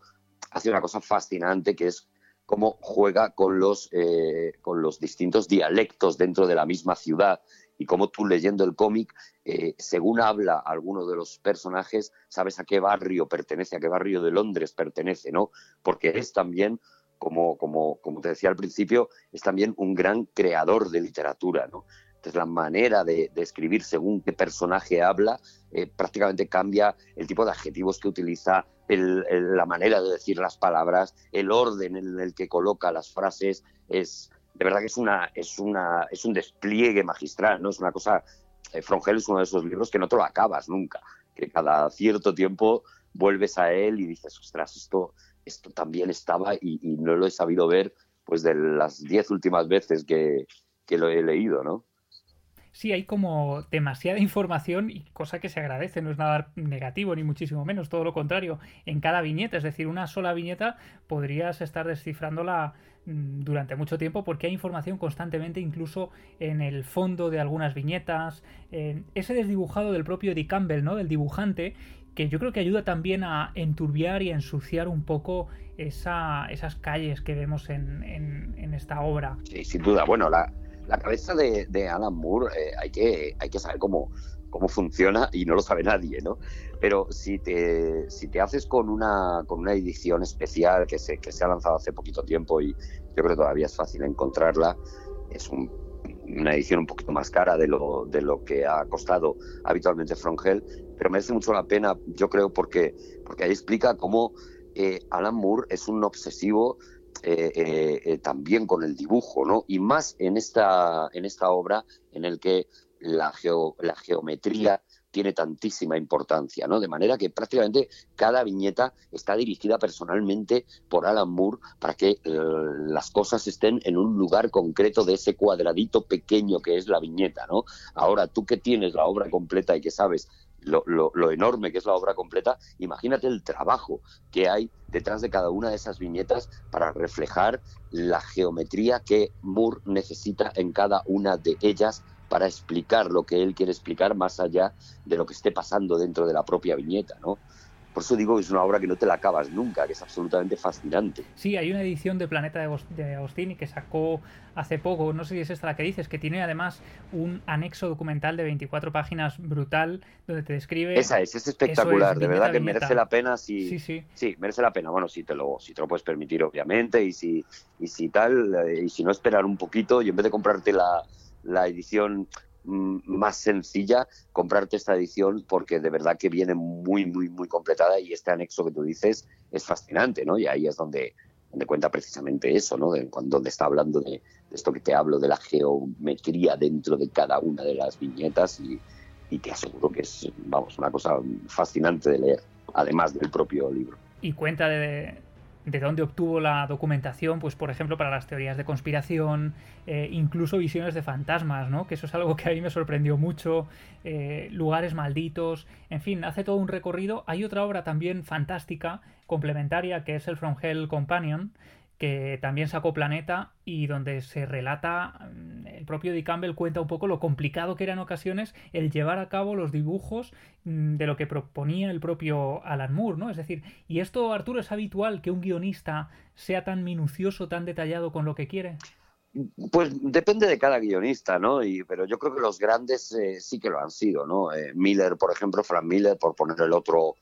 hace una cosa fascinante que es cómo juega con los, eh, con los distintos dialectos dentro de la misma ciudad y cómo tú leyendo el cómic, eh, según habla alguno de los personajes, sabes a qué barrio pertenece, a qué barrio de Londres pertenece, ¿no? Porque es también, como, como, como te decía al principio, es también un gran creador de literatura, ¿no? Entonces la manera de, escribir según qué personaje habla eh, prácticamente cambia el tipo de adjetivos que utiliza, la manera de decir las palabras, el orden en el que coloca las frases, es de verdad que es una es una es un despliegue magistral, no es una cosa eh, Frongel es uno de esos libros que no te lo acabas nunca, que cada cierto tiempo vuelves a él y dices, ostras, esto esto también estaba y, no lo he sabido ver pues de las diez últimas veces que, que lo he leído, ¿no? Sí, hay como demasiada información y cosa que se agradece, no es nada negativo ni muchísimo menos, todo lo contrario. En cada viñeta, es decir, una sola viñeta podrías estar descifrándola mm, durante mucho tiempo porque hay información constantemente incluso en el fondo de algunas viñetas, ese desdibujado del propio Eddie Campbell, ¿no? del dibujante, que yo creo que ayuda también a enturbiar y a ensuciar un poco esa, esas calles que vemos en, esta obra. Sí, sin duda. Bueno, la, cabeza de, Alan Moore eh, hay, que, saber cómo, funciona y no lo sabe nadie, ¿no? Pero si te, haces con una, edición especial que se, ha lanzado hace poquito tiempo y yo creo que todavía es fácil encontrarla, es una edición un poquito más cara de lo, de lo que ha costado habitualmente From Hell, pero merece mucho la pena, yo creo, porque, porque ahí explica cómo eh, Alan Moore es un obsesivo eh, eh, también con el dibujo, ¿no? Y más en esta, en esta obra en el que la, la geometría tiene tantísima importancia, ¿no? De manera que prácticamente cada viñeta está dirigida personalmente por Alan Moore para que las cosas estén en un lugar concreto de ese cuadradito pequeño que es la viñeta, ¿no? Ahora, tú que tienes la obra completa y que sabes lo, enorme que es la obra completa, imagínate el trabajo que hay detrás de cada una de esas viñetas para reflejar la geometría que Moore necesita en cada una de ellas para explicar lo que él quiere explicar más allá de lo que esté pasando dentro de la propia viñeta, ¿no? Por eso digo que es una obra que no te la acabas nunca, que es absolutamente fascinante. Sí, hay una edición de Planeta de Agostini que sacó hace poco, no sé si es esta la que dices, que tiene además un anexo documental de 24 páginas brutal donde te describe... Esa es, es espectacular, de verdad que merece la pena si... Sí, sí. Sí, merece la pena, bueno, si te lo, si te lo puedes permitir obviamente y si, y si tal, eh, y si no esperar un poquito y en vez de comprarte la, la edición más sencilla comprarte esta edición porque de verdad que viene muy, muy, muy completada y este anexo que tú dices es fascinante, ¿no? Y ahí es donde, donde cuenta precisamente eso, ¿no? De, cuando está hablando de, esto que te hablo, de la geometría dentro de cada una de las viñetas y, y te aseguro que es, vamos, una cosa fascinante de leer, además del propio libro. Y cuenta de, de dónde obtuvo la documentación, pues por ejemplo para las teorías de conspiración, eh, incluso visiones de fantasmas, ¿no? Que eso es algo que a mí me sorprendió mucho, eh, lugares malditos, en fin, hace todo un recorrido. Hay otra obra también fantástica, complementaria, que es el From Hell Companion, que también sacó Planeta y donde se relata, mm, el propio Dick Campbell cuenta un poco lo complicado que era en ocasiones el llevar a cabo los dibujos mm, de lo que proponía el propio Alan Moore, ¿no? Es decir, y esto, Arturo, es habitual que un guionista sea tan minucioso, tan detallado con lo que quiere. Pues depende de cada guionista, ¿no? Y, pero yo creo que los grandes eh, sí que lo han sido, ¿no? Eh, Miller, por ejemplo, Frank Miller, por poner el otro,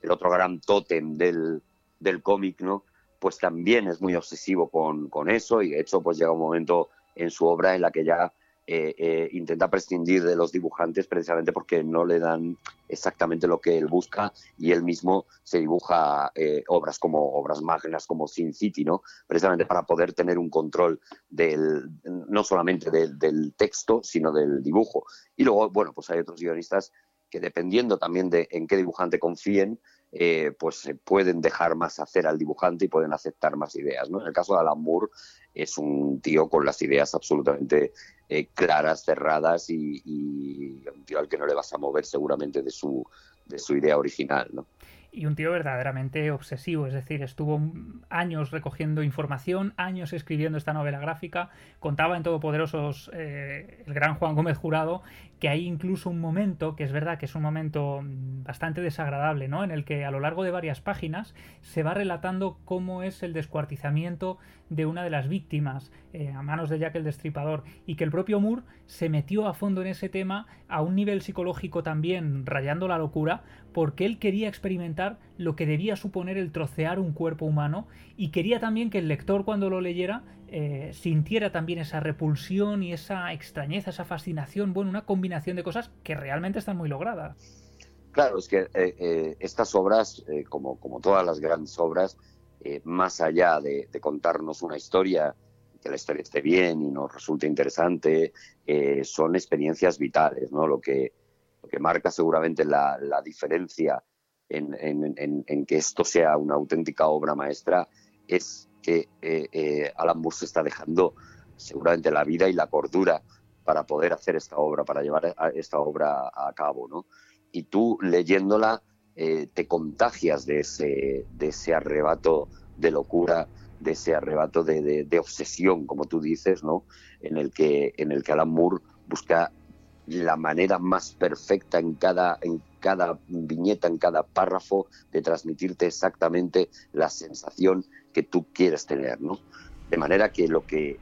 el otro gran tótem del, del cómic, ¿no? Pues también es muy obsesivo con, con, eso y de hecho pues llega un momento en su obra en la que ya eh, eh, intenta prescindir de los dibujantes precisamente porque no le dan exactamente lo que él busca y él mismo se dibuja eh, obras como obras magnas como Sin City, ¿no? Precisamente para poder tener un control del, no solamente del, del texto, sino del dibujo. Y luego, bueno, pues hay otros guionistas que dependiendo también de en qué dibujante confíen, eh, pues se pueden dejar más hacer al dibujante y pueden aceptar más ideas. ¿no? En el caso de Alan Moore es un tío con las ideas absolutamente eh, claras, cerradas y, un tío al que no le vas a mover seguramente de su, de su idea original. ¿no? y un tío verdaderamente obsesivo, es decir, estuvo años recogiendo información, años escribiendo esta novela gráfica, contaba en Todopoderosos eh, el gran Juan Gómez Jurado, que hay incluso un momento, que es verdad que es un momento bastante desagradable, ¿no? En el que a lo largo de varias páginas se va relatando cómo es el descuartizamiento de una de las víctimas eh, a manos de Jack el Destripador, y que el propio Moore se metió a fondo en ese tema a un nivel psicológico también rayando la locura, porque él quería experimentar lo que debía suponer el trocear un cuerpo humano y quería también que el lector cuando lo leyera eh, sintiera también esa repulsión y esa extrañeza, esa fascinación, bueno, una combinación de cosas que realmente están muy logradas. Claro, es que eh, eh, estas obras, como, como todas las grandes obras, más allá de, contarnos una historia, que la historia esté bien y nos resulte interesante, son experiencias vitales, ¿no? Lo que, lo que marca seguramente la, diferencia en, que esto sea una auténtica obra maestra es que eh, eh, Alan Moore se está dejando seguramente la vida y la cordura para poder hacer esta obra, para llevar esta obra a cabo, ¿no? Y tú leyéndola eh, te contagias de ese, de arrebato de locura, de ese arrebato de, obsesión, como tú dices, ¿no? En el que, en el que Alan Moore busca la manera más perfecta en cada, en cada viñeta, en cada párrafo, de transmitirte exactamente la sensación que tú quieres tener, ¿no? De manera que lo que,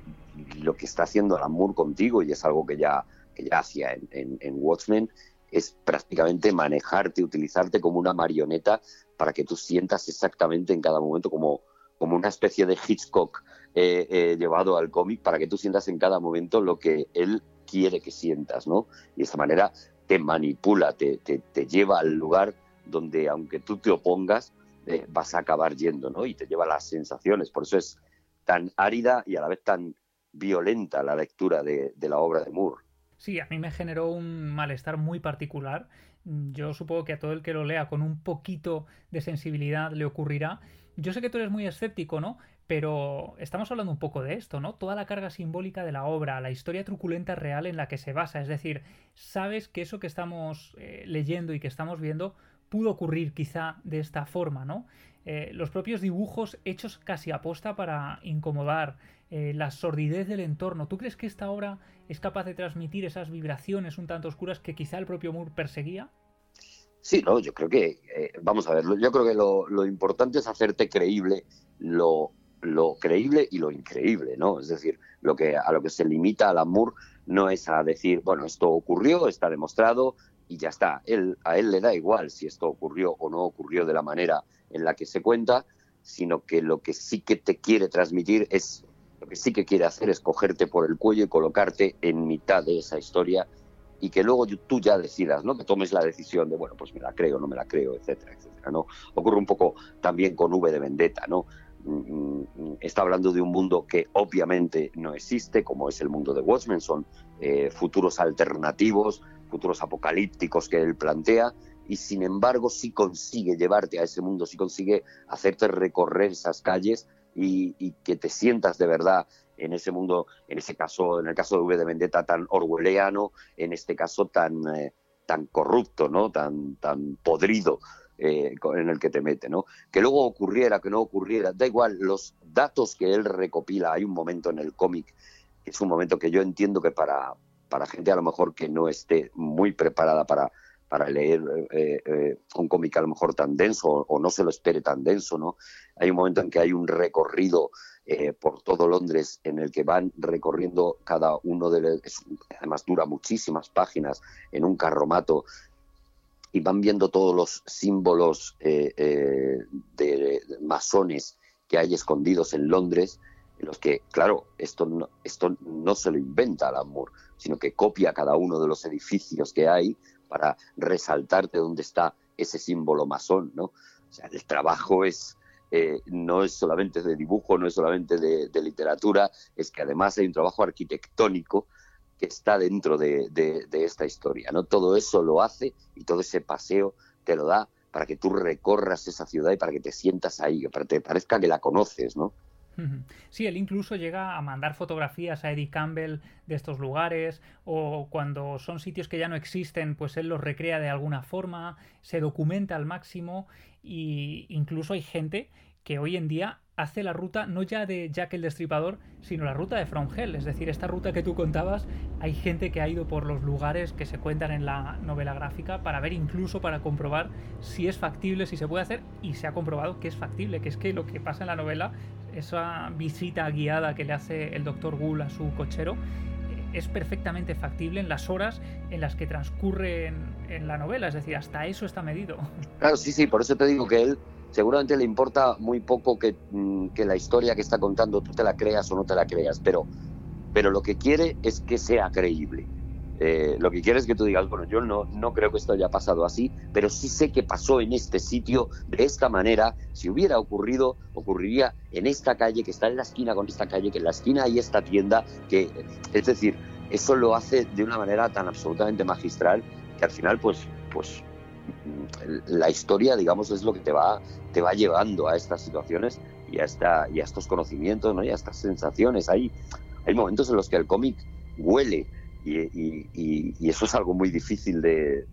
lo que está haciendo Alan Moore contigo, y es algo que ya, que ya hacía en, en, Watchmen, es prácticamente manejarte, utilizarte como una marioneta para que tú sientas exactamente en cada momento como, como una especie de Hitchcock eh, eh, llevado al cómic para que tú sientas en cada momento lo que él quiere que sientas, ¿no? Y de esa manera te manipula, te, te, lleva al lugar donde aunque tú te opongas, eh, vas a acabar yendo, ¿no? Y te lleva las sensaciones. Por eso es tan árida y a la vez tan violenta la lectura de, de la obra de Moore. Sí, a mí me generó un malestar muy particular. Yo supongo que a todo el que lo lea con un poquito de sensibilidad le ocurrirá. Yo sé que tú eres muy escéptico, ¿no? Pero estamos hablando un poco de esto, ¿no? Toda la carga simbólica de la obra, la historia truculenta real en la que se basa. Es decir, sabes que eso que estamos eh, leyendo y que estamos viendo pudo ocurrir quizá de esta forma, ¿no? Eh, los propios dibujos hechos casi aposta para incomodar, eh, la sordidez del entorno. ¿Tú crees que esta obra es capaz de transmitir esas vibraciones un tanto oscuras que quizá el propio Moore perseguía? Sí, no, yo creo que, vamos a ver, yo creo que lo, lo importante es hacerte creíble lo lo creíble y lo increíble, ¿no? Es decir, lo que, a lo que se limita al amor no es a decir, bueno, esto ocurrió, está demostrado y ya está. Él, a él le da igual si esto ocurrió o no ocurrió de la manera en la que se cuenta, sino que lo que sí que te quiere transmitir es, lo que sí que quiere hacer es cogerte por el cuello y colocarte en mitad de esa historia y que luego tú ya decidas, ¿no? Que tomes la decisión de, bueno, pues me la creo, no me la creo, etcétera, etcétera, ¿no? Ocurre un poco también con V de Vendetta, ¿no? Mm, mm, está hablando de un mundo que obviamente no existe, como es el mundo de Watchmen, son eh, futuros alternativos, futuros apocalípticos que él plantea, y sin embargo sí consigue llevarte a ese mundo, sí consigue hacerte recorrer esas calles y, que te sientas de verdad en ese mundo, en ese caso, en el caso de V de Vendetta tan orwelliano, en este caso tan, eh, tan corrupto, ¿no? tan, tan podrido eh, en el que te mete, ¿no? Que luego ocurriera, que no ocurriera, da igual, los datos que él recopila, hay un momento en el cómic, que es un momento que yo entiendo que para, para gente a lo mejor que no esté muy preparada para, para leer eh, eh, un cómic a lo mejor tan denso o, no se lo espere tan denso, ¿no? Hay un momento en que hay un recorrido por todo Londres en el que van recorriendo cada uno de los, además dura muchísimas páginas en un carromato y van viendo todos los símbolos eh, eh, de, masones que hay escondidos en Londres, en los que, claro, esto no, esto no se lo inventa Alan Moore, sino que copia cada uno de los edificios que hay para resaltarte dónde está ese símbolo masón, ¿no? O sea, el trabajo es, eh, no es solamente de dibujo, no es solamente de, literatura, es que además hay un trabajo arquitectónico que está dentro de, esta historia. ¿no? Todo eso lo hace y todo ese paseo te lo da para que tú recorras esa ciudad y para que te sientas ahí, para que te parezca que la conoces, ¿no? Sí, él incluso llega a mandar fotografías a Eddie Campbell de estos lugares o cuando son sitios que ya no existen, pues él los recrea de alguna forma, se documenta al máximo e incluso hay gente que hoy en día hace la ruta no ya de Jack el Destripador, sino la ruta de From Hell. Es decir, esta ruta que tú contabas, hay gente que ha ido por los lugares que se cuentan en la novela gráfica para ver incluso para comprobar si es factible, si se puede hacer, y se ha comprobado que es factible, que es que lo que pasa en la novela, esa visita guiada que le hace el doctor Gull a su cochero, es perfectamente factible en las horas en las que transcurre en, en, la novela, es decir, hasta eso está medido. Claro, sí, sí, por eso te digo que él seguramente le importa muy poco mm, que, la historia que está contando tú te la creas o no te la creas, pero, lo que quiere es que sea creíble. Eh, lo que quiere es que tú digas, bueno, yo no, no creo que esto haya pasado así, pero sí sé que pasó en este sitio de esta manera. Si hubiera ocurrido, ocurriría en esta calle, que está en la esquina con esta calle, que en la esquina hay esta tienda, que, es decir, eso lo hace de una manera tan absolutamente magistral que al final, pues, pues la historia, digamos, es lo que te va, te va llevando a estas situaciones y a, esta, y a estos conocimientos ¿no? y a estas sensaciones. Hay, hay momentos en los que el cómic huele y, eso es algo muy difícil de,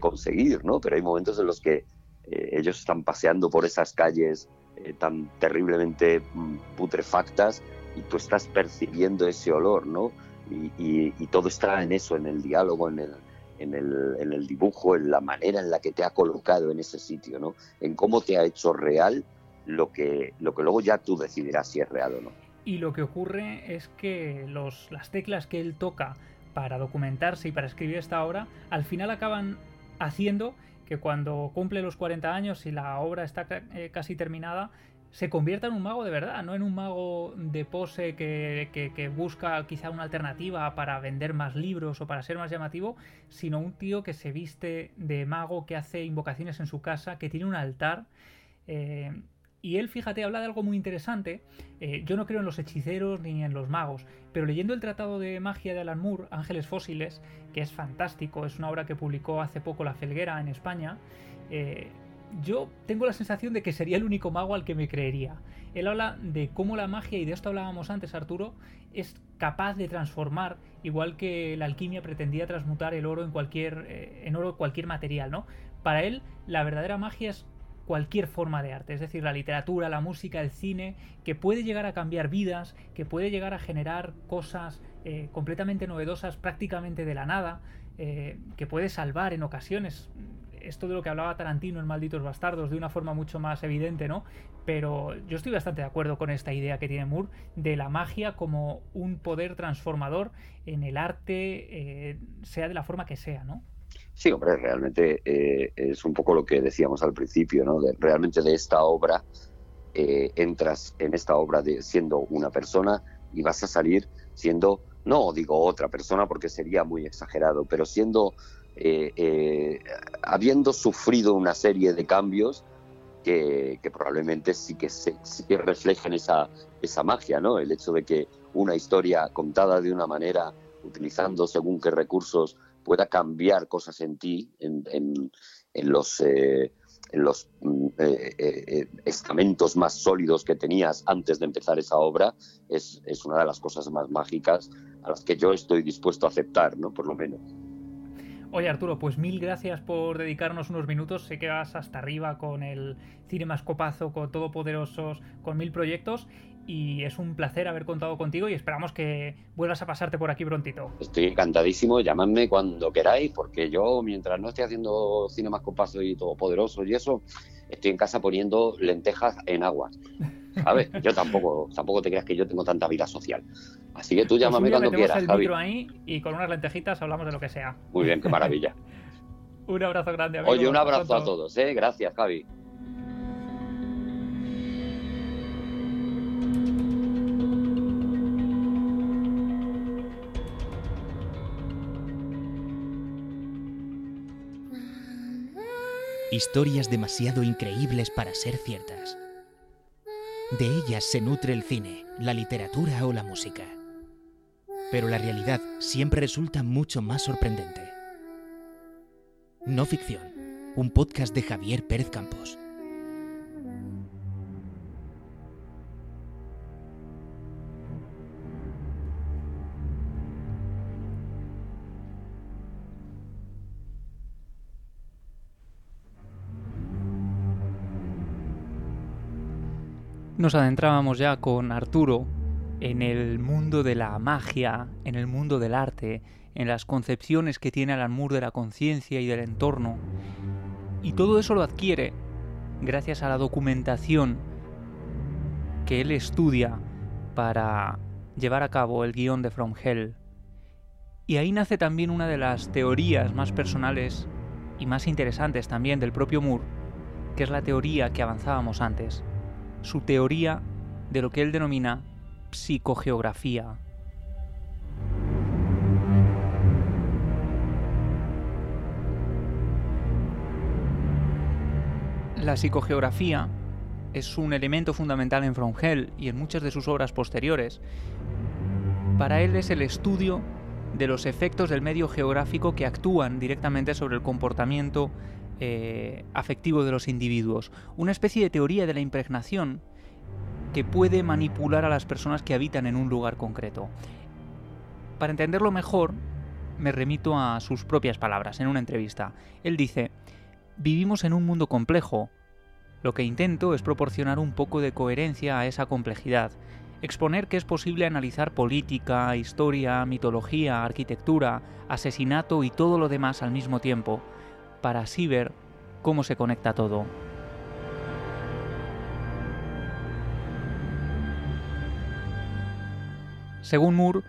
conseguir, ¿no? Pero hay momentos en los que eh, ellos están paseando por esas calles eh, tan terriblemente mm, putrefactas y tú estás percibiendo ese olor, ¿no? Y, todo está en eso, en el diálogo, en el, en el, en el dibujo, en la manera en la que te ha colocado en ese sitio, ¿no? En cómo te ha hecho real lo que, lo que luego ya tú decidirás si es real o no. Y lo que ocurre es que los, las teclas que él toca para documentarse y para escribir esta obra, al final acaban haciendo que cuando cumple los 40 años y la obra está eh, casi terminada, se convierta en un mago de verdad, no en un mago de pose que, que, busca quizá una alternativa para vender más libros o para ser más llamativo, sino un tío que se viste de mago, que hace invocaciones en su casa, que tiene un altar. Eh, y él, fíjate, habla de algo muy interesante. Eh, yo no creo en los hechiceros ni en los magos, pero leyendo el Tratado de Magia de Alan Moore, Ángeles Fósiles, que es fantástico, es una obra que publicó hace poco La Felguera en España, eh, yo tengo la sensación de que sería el único mago al que me creería. Él habla de cómo la magia, y de esto hablábamos antes Arturo, es capaz de transformar, igual que la alquimia pretendía transmutar el oro en cualquier, eh, en oro cualquier material, ¿no? Para él, la verdadera magia es cualquier forma de arte, es decir, la literatura, la música, el cine, que puede llegar a cambiar vidas, que puede llegar a generar cosas eh, completamente novedosas prácticamente de la nada, eh, que puede salvar en ocasiones. Esto de lo que hablaba Tarantino en Malditos Bastardos de una forma mucho más evidente, ¿no? Pero yo estoy bastante de acuerdo con esta idea que tiene Moore de la magia como un poder transformador en el arte, eh, sea de la forma que sea, ¿no? Sí, hombre, realmente eh, es un poco lo que decíamos al principio, ¿no? realmente de esta obra eh, entras en esta obra de siendo una persona y vas a salir siendo, no digo otra persona porque sería muy exagerado, pero siendo, eh, habiendo sufrido una serie de cambios que, probablemente sí que, sí que reflejan esa, esa magia, ¿no? El hecho de que una historia contada de una manera, utilizando según qué recursos pueda cambiar cosas en ti, en, en, los, eh, en los mm, eh, eh, estamentos más sólidos que tenías antes de empezar esa obra, es, es, una de las cosas más mágicas a las que yo estoy dispuesto a aceptar, ¿no? Por lo menos. Oye Arturo, pues mil gracias por dedicarnos unos minutos. Sé que vas hasta arriba con el Cinemascopazo, con Todopoderosos, con mil proyectos y es un placer haber contado contigo y esperamos que vuelvas a pasarte por aquí prontito. Estoy encantadísimo, llamadme cuando queráis, porque yo mientras no esté haciendo Cinemascopazo y Todopoderosos y eso, estoy en casa poniendo lentejas en agua. ¿Sabes? Yo tampoco, tampoco te creas que yo tengo tanta vida social. Así que tú pues llámame cuando quieras, el micro ahí y con unas lentejitas hablamos de lo que sea. Muy bien, qué maravilla. un abrazo grande, amigo. Oye, un abrazo a todos, ¿eh? Gracias, Javi. Historias demasiado increíbles para ser ciertas. De ellas se nutre el cine, la literatura o la música. Pero la realidad siempre resulta mucho más sorprendente. No ficción, un podcast de Javier Pérez Campos. Nos adentrábamos ya con Arturo en el mundo de la magia, en el mundo del arte, en las concepciones que tiene Alan Moore de la conciencia y del entorno. Y todo eso lo adquiere gracias a la documentación que él estudia para llevar a cabo el guion de From Hell. Y ahí nace también una de las teorías más personales y más interesantes también del propio Moore, que es la teoría que avanzábamos antes su teoría de lo que él denomina psicogeografía. La psicogeografía es un elemento fundamental en From Hell y en muchas de sus obras posteriores. Para él es el estudio de los efectos del medio geográfico que actúan directamente sobre el comportamiento eh, afectivo de los individuos, una especie de teoría de la impregnación que puede manipular a las personas que habitan en un lugar concreto. Para entenderlo mejor, me remito a sus propias palabras en una entrevista. Él dice, vivimos en un mundo complejo. Lo que intento es proporcionar un poco de coherencia a esa complejidad, exponer que es posible analizar política, historia, mitología, arquitectura, asesinato y todo lo demás al mismo tiempo, para así ver cómo se conecta todo. Según Moore,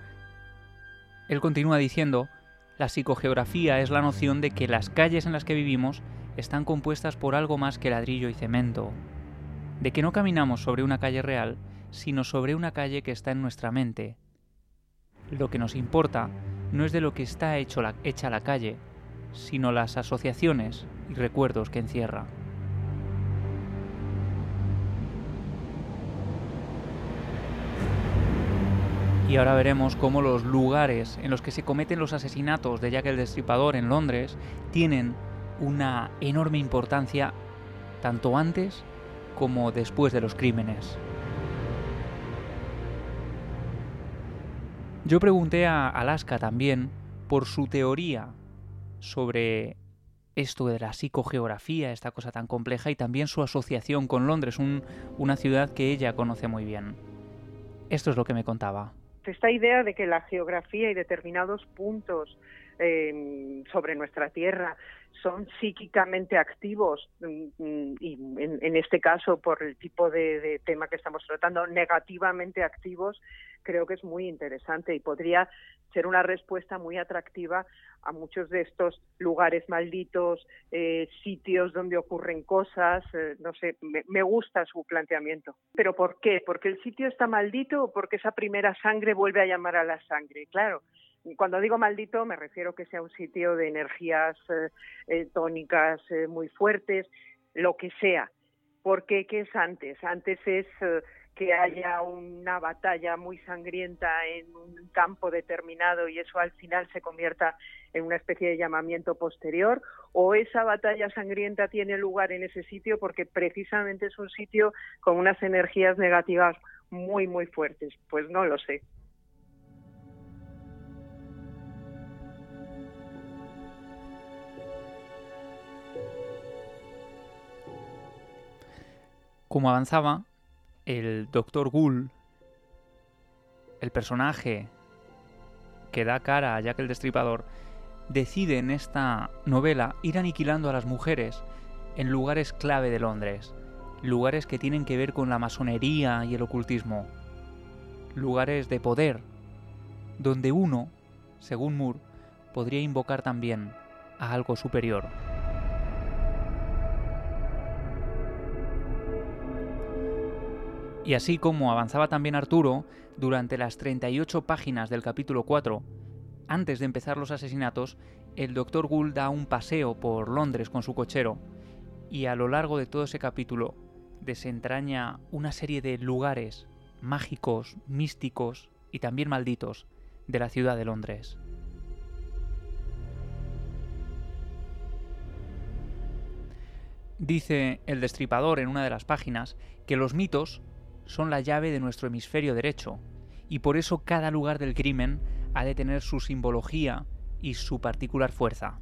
él continúa diciendo, la psicogeografía es la noción de que las calles en las que vivimos están compuestas por algo más que ladrillo y cemento, de que no caminamos sobre una calle real, sino sobre una calle que está en nuestra mente. Lo que nos importa no es de lo que está hecho la, hecha la calle, sino las asociaciones y recuerdos que encierra. Y ahora veremos cómo los lugares en los que se cometen los asesinatos de Jack el Destripador en Londres tienen una enorme importancia tanto antes como después de los crímenes. Yo pregunté a Alaska también por su teoría sobre esto de la psicogeografía, esta cosa tan compleja, y también su asociación con Londres, una ciudad que ella conoce muy bien. Esto es lo que me contaba. Esta idea de que la geografía y determinados puntos eh, sobre nuestra Tierra son psíquicamente activos mm, mm, y en, este caso por el tipo de, tema que estamos tratando negativamente activos creo que es muy interesante y podría ser una respuesta muy atractiva a muchos de estos lugares malditos, eh, sitios donde ocurren cosas, eh, no sé, me, me, gusta su planteamiento. ¿Pero por qué? ¿Porque el sitio está maldito o porque esa primera sangre vuelve a llamar a la sangre? Claro, cuando digo maldito me refiero que sea un sitio de energías eh, eh, tónicas eh, muy fuertes, lo que sea. Porque ¿qué es antes? Antes es que haya una batalla muy sangrienta en un campo determinado y eso al final se convierta en una especie de llamamiento posterior o esa batalla sangrienta tiene lugar en ese sitio porque precisamente es un sitio con unas energías negativas muy muy fuertes. Pues no lo sé. Como avanzaba, el Dr. Ghoul, el personaje que da cara a Jack el Destripador, decide en esta novela ir aniquilando a las mujeres en lugares clave de Londres, lugares que tienen que ver con la masonería y el ocultismo, lugares de poder, donde uno, según Moore, podría invocar también a algo superior. Y así como avanzaba también Arturo, durante las 38 páginas del capítulo 4, antes de empezar los asesinatos, el Dr. Gould da un paseo por Londres con su cochero, y a lo largo de todo ese capítulo desentraña una serie de lugares mágicos, místicos y también malditos de la ciudad de Londres. Dice el destripador en una de las páginas que los mitos son la llave de nuestro hemisferio derecho, y por eso cada lugar del crimen ha de tener su simbología y su particular fuerza.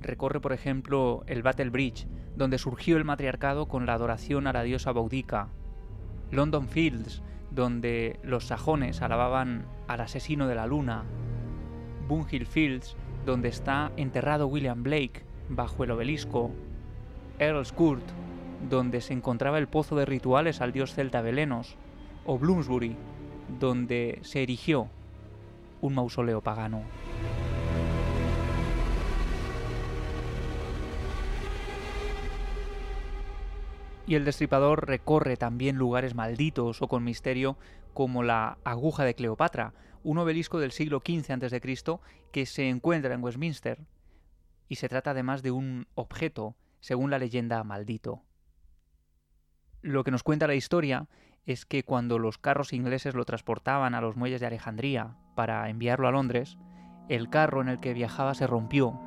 Recorre, por ejemplo, el Battle Bridge, donde surgió el matriarcado con la adoración a la diosa Boudica. London Fields, donde los sajones alababan al asesino de la luna. Bunhill Fields, donde está enterrado William Blake bajo el obelisco. Earl's Court, donde se encontraba el pozo de rituales al dios celta Belenos, o Bloomsbury, donde se erigió un mausoleo pagano. Y el destripador recorre también lugares malditos o con misterio como la aguja de Cleopatra, un obelisco del siglo XV a.C. que se encuentra en Westminster. Y se trata además de un objeto, según la leyenda, maldito. Lo que nos cuenta la historia es que cuando los carros ingleses lo transportaban a los muelles de Alejandría para enviarlo a Londres, el carro en el que viajaba se rompió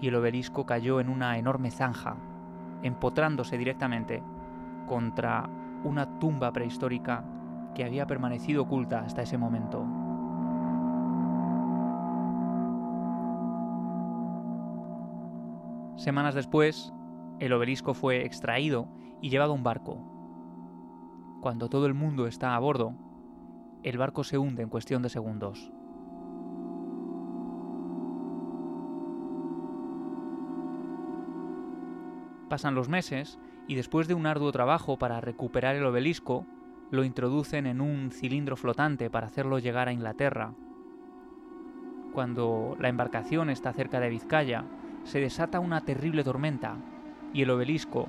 y el obelisco cayó en una enorme zanja, empotrándose directamente contra una tumba prehistórica que había permanecido oculta hasta ese momento. Semanas después, el obelisco fue extraído y llevado a un barco. Cuando todo el mundo está a bordo, el barco se hunde en cuestión de segundos. Pasan los meses y después de un arduo trabajo para recuperar el obelisco, lo introducen en un cilindro flotante para hacerlo llegar a Inglaterra. Cuando la embarcación está cerca de Vizcaya, se desata una terrible tormenta y el obelisco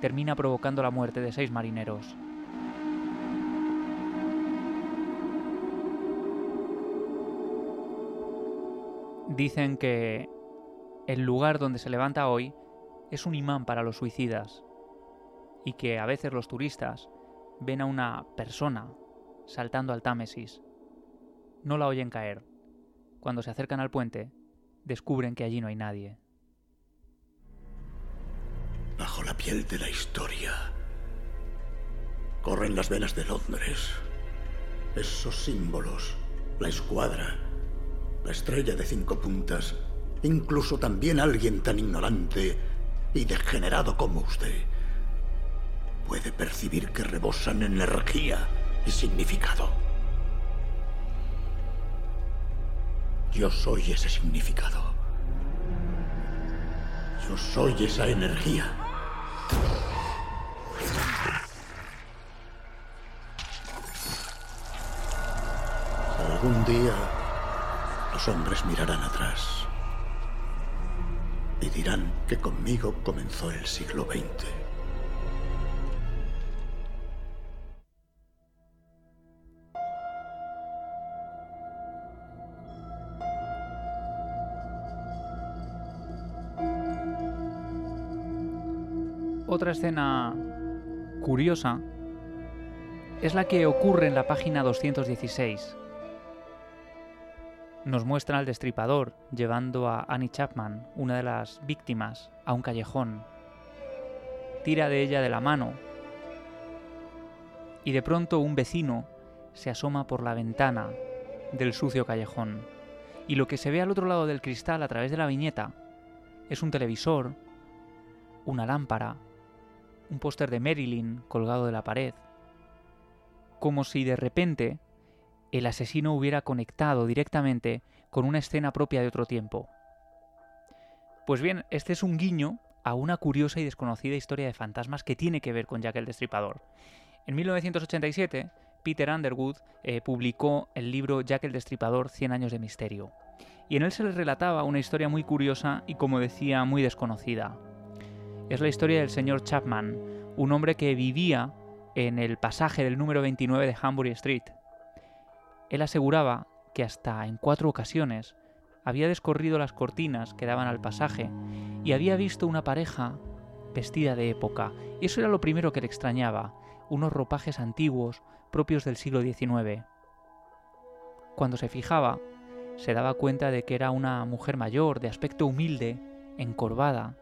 termina provocando la muerte de seis marineros. Dicen que el lugar donde se levanta hoy es un imán para los suicidas y que a veces los turistas ven a una persona saltando al Támesis. No la oyen caer. Cuando se acercan al puente, descubren que allí no hay nadie. Piel de la historia corren las venas de Londres. Esos símbolos, la escuadra, la estrella de cinco puntas, incluso también alguien tan ignorante y degenerado como usted puede percibir que rebosan energía y significado. Yo soy ese significado. Yo soy esa energía. Algún día los hombres mirarán atrás y dirán que conmigo comenzó el siglo XX. Otra escena curiosa es la que ocurre en la página 216. Nos muestra al destripador llevando a Annie Chapman, una de las víctimas, a un callejón. Tira de ella de la mano y de pronto un vecino se asoma por la ventana del sucio callejón. Y lo que se ve al otro lado del cristal a través de la viñeta es un televisor, una lámpara, un póster de Marilyn colgado de la pared, como si de repente el asesino hubiera conectado directamente con una escena propia de otro tiempo. Pues bien, este es un guiño a una curiosa y desconocida historia de fantasmas que tiene que ver con Jack el Destripador. En 1987, Peter Underwood eh, publicó el libro Jack el Destripador 100 años de misterio. Y en él se le relataba una historia muy curiosa y, como decía, muy desconocida. Es la historia del señor Chapman, un hombre que vivía en el pasaje del número 29 de Hambury Street. Él aseguraba que hasta en cuatro ocasiones había descorrido las cortinas que daban al pasaje y había visto una pareja vestida de época. Y eso era lo primero que le extrañaba, unos ropajes antiguos propios del siglo XIX. Cuando se fijaba, se daba cuenta de que era una mujer mayor, de aspecto humilde, encorvada,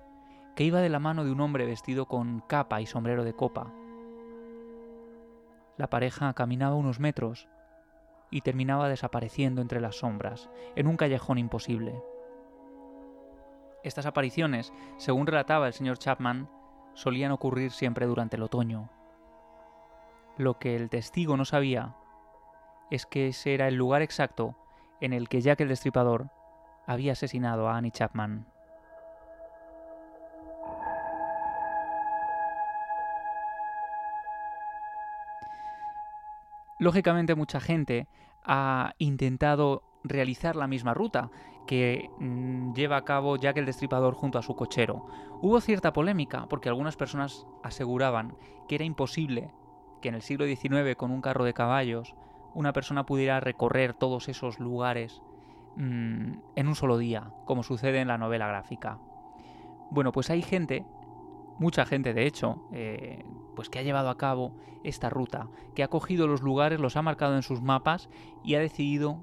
que iba de la mano de un hombre vestido con capa y sombrero de copa. La pareja caminaba unos metros y terminaba desapareciendo entre las sombras, en un callejón imposible. Estas apariciones, según relataba el señor Chapman, solían ocurrir siempre durante el otoño. Lo que el testigo no sabía es que ese era el lugar exacto en el que Jack el Destripador había asesinado a Annie Chapman. Lógicamente mucha gente ha intentado realizar la misma ruta que mm, lleva a cabo Jack el Destripador junto a su cochero. Hubo cierta polémica porque algunas personas aseguraban que era imposible que en el siglo XIX con un carro de caballos una persona pudiera recorrer todos esos lugares mm, en un solo día, como sucede en la novela gráfica. Bueno, pues hay gente mucha gente de hecho, eh, pues que ha llevado a cabo esta ruta, que ha cogido los lugares, los ha marcado en sus mapas y ha decidido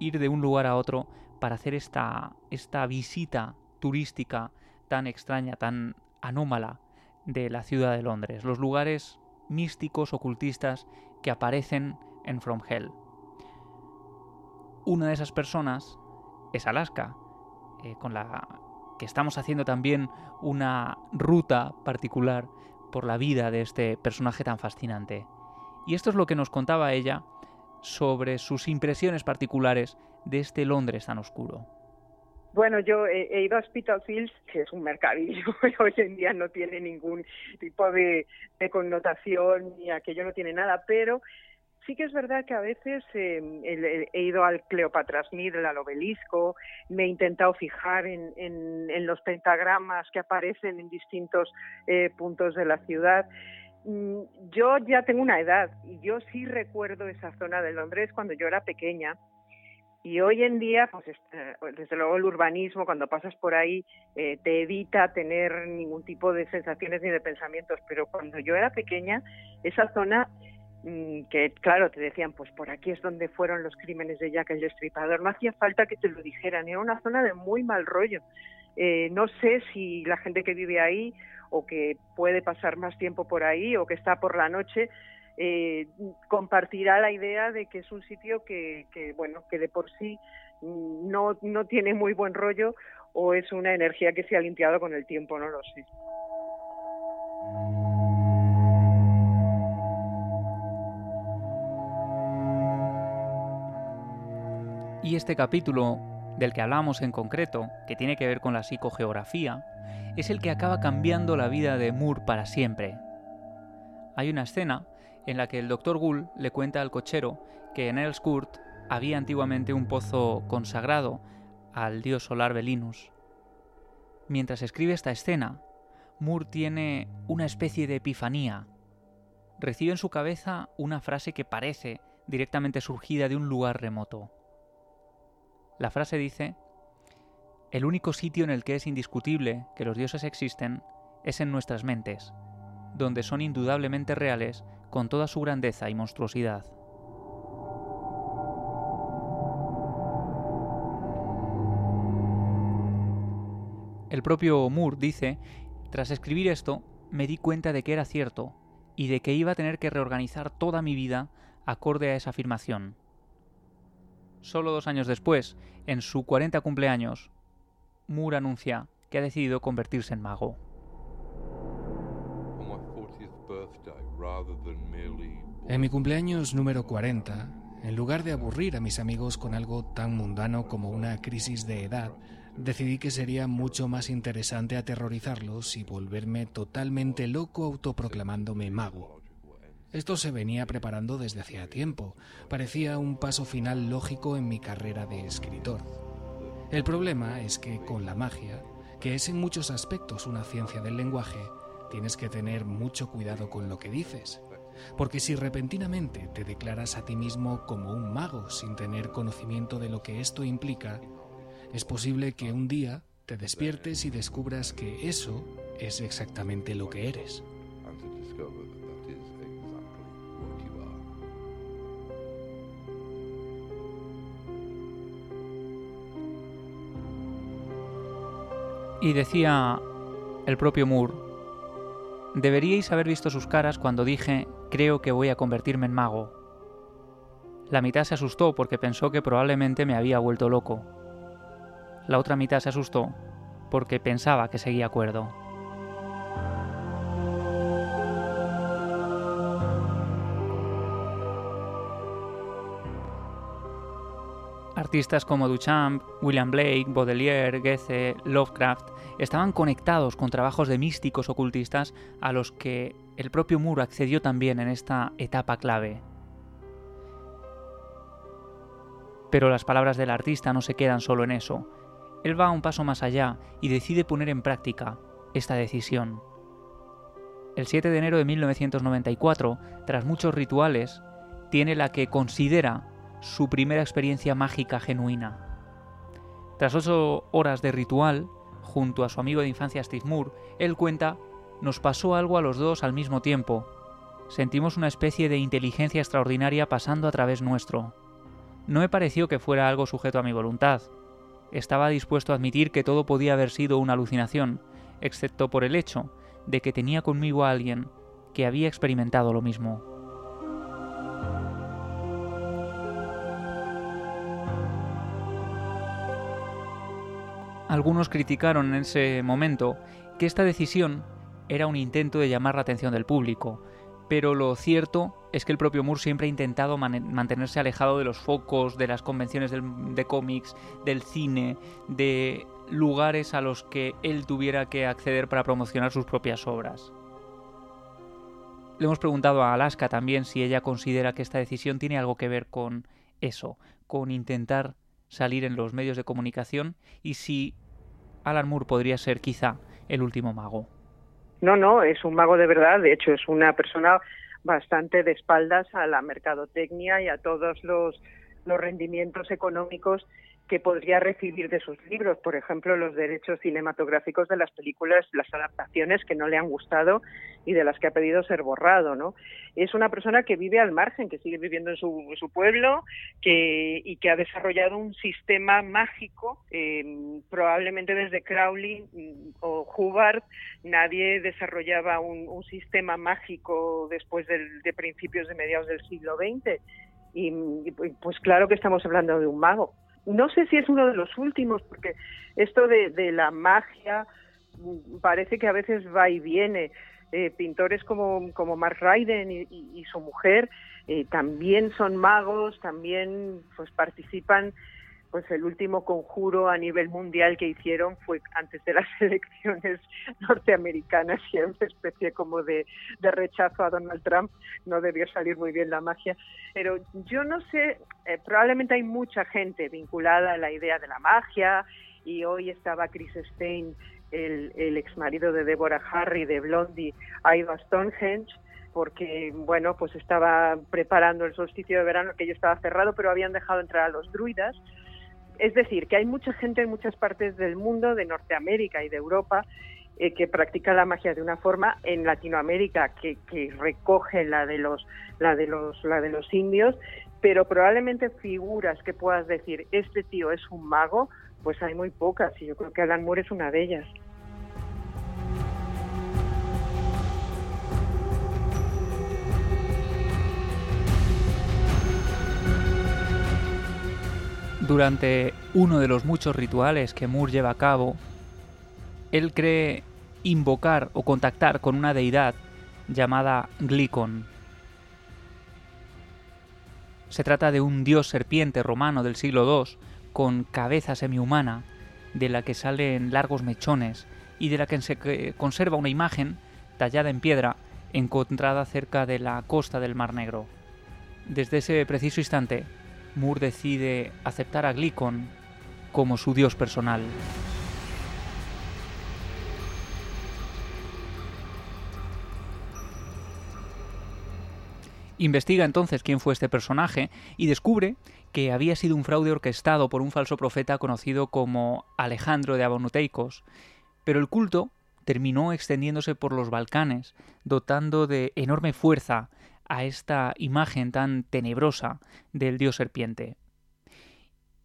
ir de un lugar a otro para hacer esta, esta visita turística tan extraña, tan anómala de la ciudad de Londres, los lugares místicos, ocultistas que aparecen en From Hell. Una de esas personas es Alaska, eh, con la que estamos haciendo también una ruta particular por la vida de este personaje tan fascinante. Y esto es lo que nos contaba ella sobre sus impresiones particulares de este Londres tan oscuro. Bueno, yo he, ido a Spitalfields, que es un mercadillo, hoy en día no tiene ningún tipo de, connotación y aquello no tiene nada, pero sí que es verdad que a veces eh, he, ido al Cleopatra Smith, al obelisco, me he intentado fijar en, los pentagramas que aparecen en distintos eh, puntos de la ciudad. Mm, yo ya tengo una edad y yo sí recuerdo esa zona de Londres cuando yo era pequeña y hoy en día, pues este, desde luego el urbanismo, cuando pasas por ahí, eh, te evita tener ningún tipo de sensaciones ni de pensamientos. Pero cuando yo era pequeña, esa zona que claro, te decían, pues por aquí es donde fueron los crímenes de Jack el Destripador. No hacía falta que te lo dijeran, era una zona de muy mal rollo. Eh, no sé si la gente que vive ahí o que puede pasar más tiempo por ahí o que está por la noche eh, compartirá la idea de que es un sitio que, bueno, que de por sí no, no tiene muy buen rollo o es una energía que se ha limpiado con el tiempo, no lo sé. Y este capítulo del que hablamos en concreto, que tiene que ver con la psicogeografía, es el que acaba cambiando la vida de Moore para siempre. Hay una escena en la que el Dr. Gull le cuenta al cochero que en Elskurt había antiguamente un pozo consagrado al dios solar Belinus. Mientras escribe esta escena, Moore tiene una especie de epifanía. Recibe en su cabeza una frase que parece directamente surgida de un lugar remoto. La frase dice, El único sitio en el que es indiscutible que los dioses existen es en nuestras mentes, donde son indudablemente reales con toda su grandeza y monstruosidad. El propio Moore dice, tras escribir esto, me di cuenta de que era cierto y de que iba a tener que reorganizar toda mi vida acorde a esa afirmación. Solo dos años después, en su 40 cumpleaños, Moore anuncia que ha decidido convertirse en mago. En mi cumpleaños número 40, en lugar de aburrir a mis amigos con algo tan mundano como una crisis de edad, decidí que sería mucho más interesante aterrorizarlos y volverme totalmente loco autoproclamándome mago. Esto se venía preparando desde hacía tiempo, parecía un paso final lógico en mi carrera de escritor. El problema es que con la magia, que es en muchos aspectos una ciencia del lenguaje, tienes que tener mucho cuidado con lo que dices, porque si repentinamente te declaras a ti mismo como un mago sin tener conocimiento de lo que esto implica, es posible que un día te despiertes y descubras que eso es exactamente lo que eres. Y decía el propio Moore, deberíais haber visto sus caras cuando dije creo que voy a convertirme en mago. La mitad se asustó porque pensó que probablemente me había vuelto loco. La otra mitad se asustó porque pensaba que seguía cuerdo. Artistas como Duchamp, William Blake, Baudelaire, Goethe, Lovecraft estaban conectados con trabajos de místicos ocultistas a los que el propio Moore accedió también en esta etapa clave. Pero las palabras del artista no se quedan solo en eso. Él va un paso más allá y decide poner en práctica esta decisión. El 7 de enero de 1994, tras muchos rituales, tiene la que considera su primera experiencia mágica genuina. Tras ocho horas de ritual, junto a su amigo de infancia Steve él cuenta, nos pasó algo a los dos al mismo tiempo. Sentimos una especie de inteligencia extraordinaria pasando a través nuestro. No me pareció que fuera algo sujeto a mi voluntad. Estaba dispuesto a admitir que todo podía haber sido una alucinación, excepto por el hecho de que tenía conmigo a alguien que había experimentado lo mismo. Algunos criticaron en ese momento que esta decisión era un intento de llamar la atención del público, pero lo cierto es que el propio Moore siempre ha intentado mantenerse alejado de los focos, de las convenciones de cómics, del cine, de lugares a los que él tuviera que acceder para promocionar sus propias obras. Le hemos preguntado a Alaska también si ella considera que esta decisión tiene algo que ver con eso, con intentar salir en los medios de comunicación y si Alan Moore podría ser quizá el último mago. No, no, es un mago de verdad, de hecho es una persona bastante de espaldas a la mercadotecnia y a todos los, los rendimientos económicos que podría recibir de sus libros, por ejemplo, los derechos cinematográficos de las películas, las adaptaciones que no le han gustado y de las que ha pedido ser borrado, ¿no? Es una persona que vive al margen, que sigue viviendo en su, pueblo que, y que ha desarrollado un sistema mágico, eh, probablemente desde Crowley mm, o Hubbard, nadie desarrollaba un, un sistema mágico después del, de principios de mediados del siglo XX. Y, pues claro que estamos hablando de un mago no sé si es uno de los últimos, porque esto de, la magia mm, parece que a veces va y viene. Eh, pintores como, como Mark Ryden y, su mujer eh, también son magos, también pues participan pues el último conjuro a nivel mundial que hicieron fue antes de las elecciones norteamericanas y era una especie como de, rechazo a Donald Trump. No debió salir muy bien la magia. Pero yo no sé, eh, probablemente hay mucha gente vinculada a la idea de la magia y hoy estaba Chris Stein, el, el ex marido de Deborah Harry de Blondie, ha ido a Stonehenge porque bueno pues estaba preparando el solsticio de verano que yo estaba cerrado pero habían dejado entrar a los druidas es decir, que hay mucha gente en muchas partes del mundo, de Norteamérica y de Europa, eh, que practica la magia de una forma en Latinoamérica que, recoge la de los la de los la de los indios pero probablemente figuras que puedas decir este tío es un mago pues hay muy pocas y yo creo que Alan Moore es una de ellas Durante uno de los muchos rituales que Moore lleva a cabo, él cree invocar o contactar con una deidad llamada Glicon. Se trata de un dios serpiente romano del siglo II con cabeza semihumana, de la que salen largos mechones y de la que se conserva una imagen tallada en piedra encontrada cerca de la costa del Mar Negro. Desde ese preciso instante, Moore decide aceptar a Glicon como su dios personal. Investiga entonces quién fue este personaje y descubre que había sido un fraude orquestado por un falso profeta conocido como Alejandro de Abonuteicos, pero el culto terminó extendiéndose por los Balcanes, dotando de enorme fuerza a esta imagen tan tenebrosa del dios serpiente.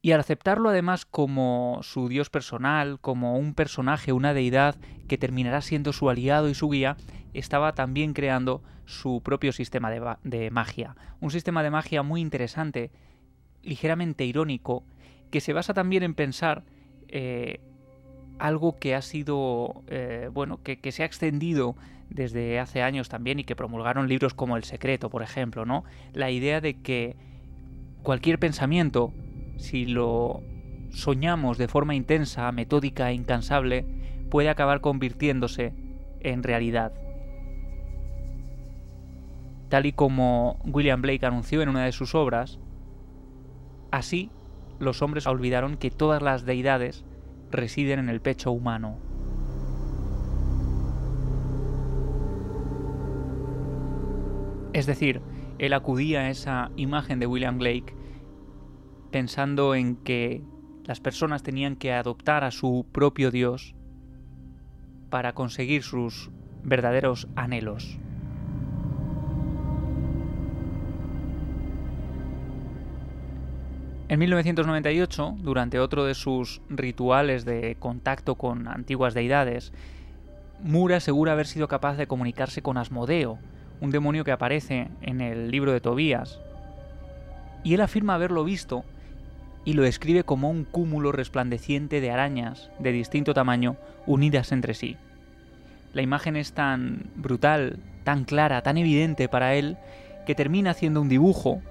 Y al aceptarlo además como su dios personal, como un personaje, una deidad que terminará siendo su aliado y su guía, estaba también creando su propio sistema de, magia. Un sistema de magia muy interesante, ligeramente irónico, que se basa también en pensar eh, algo que ha sido, eh, bueno, que, que, se ha extendido desde hace años también y que promulgaron libros como El Secreto, por ejemplo, ¿no? La idea de que cualquier pensamiento, si lo soñamos de forma intensa, metódica e incansable, puede acabar convirtiéndose en realidad. Tal y como William Blake anunció en una de sus obras, así los hombres olvidaron que todas las deidades residen en el pecho humano. Es decir, él acudía a esa imagen de William Blake pensando en que las personas tenían que adoptar a su propio Dios para conseguir sus verdaderos anhelos. En 1998, durante otro de sus rituales de contacto con antiguas deidades, Mura asegura haber sido capaz de comunicarse con Asmodeo, un demonio que aparece en el libro de Tobías. Y él afirma haberlo visto y lo describe como un cúmulo resplandeciente de arañas de distinto tamaño unidas entre sí. La imagen es tan brutal, tan clara, tan evidente para él, que termina haciendo un dibujo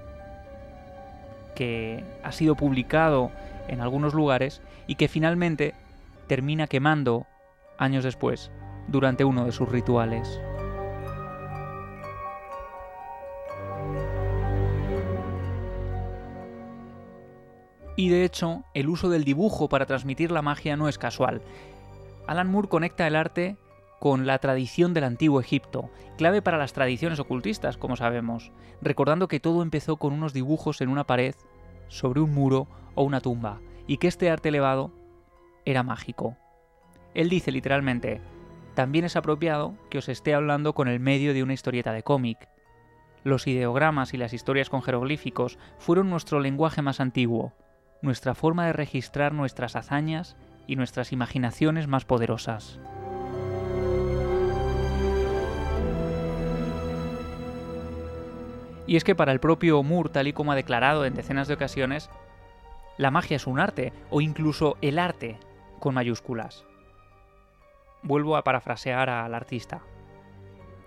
que ha sido publicado en algunos lugares y que finalmente termina quemando años después durante uno de sus rituales. Y de hecho, el uso del dibujo para transmitir la magia no es casual. Alan Moore conecta el arte con la tradición del antiguo Egipto, clave para las tradiciones ocultistas, como sabemos, recordando que todo empezó con unos dibujos en una pared, sobre un muro o una tumba, y que este arte elevado era mágico. Él dice literalmente, también es apropiado que os esté hablando con el medio de una historieta de cómic. Los ideogramas y las historias con jeroglíficos fueron nuestro lenguaje más antiguo, nuestra forma de registrar nuestras hazañas y nuestras imaginaciones más poderosas. Y es que para el propio Moore, tal y como ha declarado en decenas de ocasiones, la magia es un arte, o incluso el arte, con mayúsculas. Vuelvo a parafrasear al artista.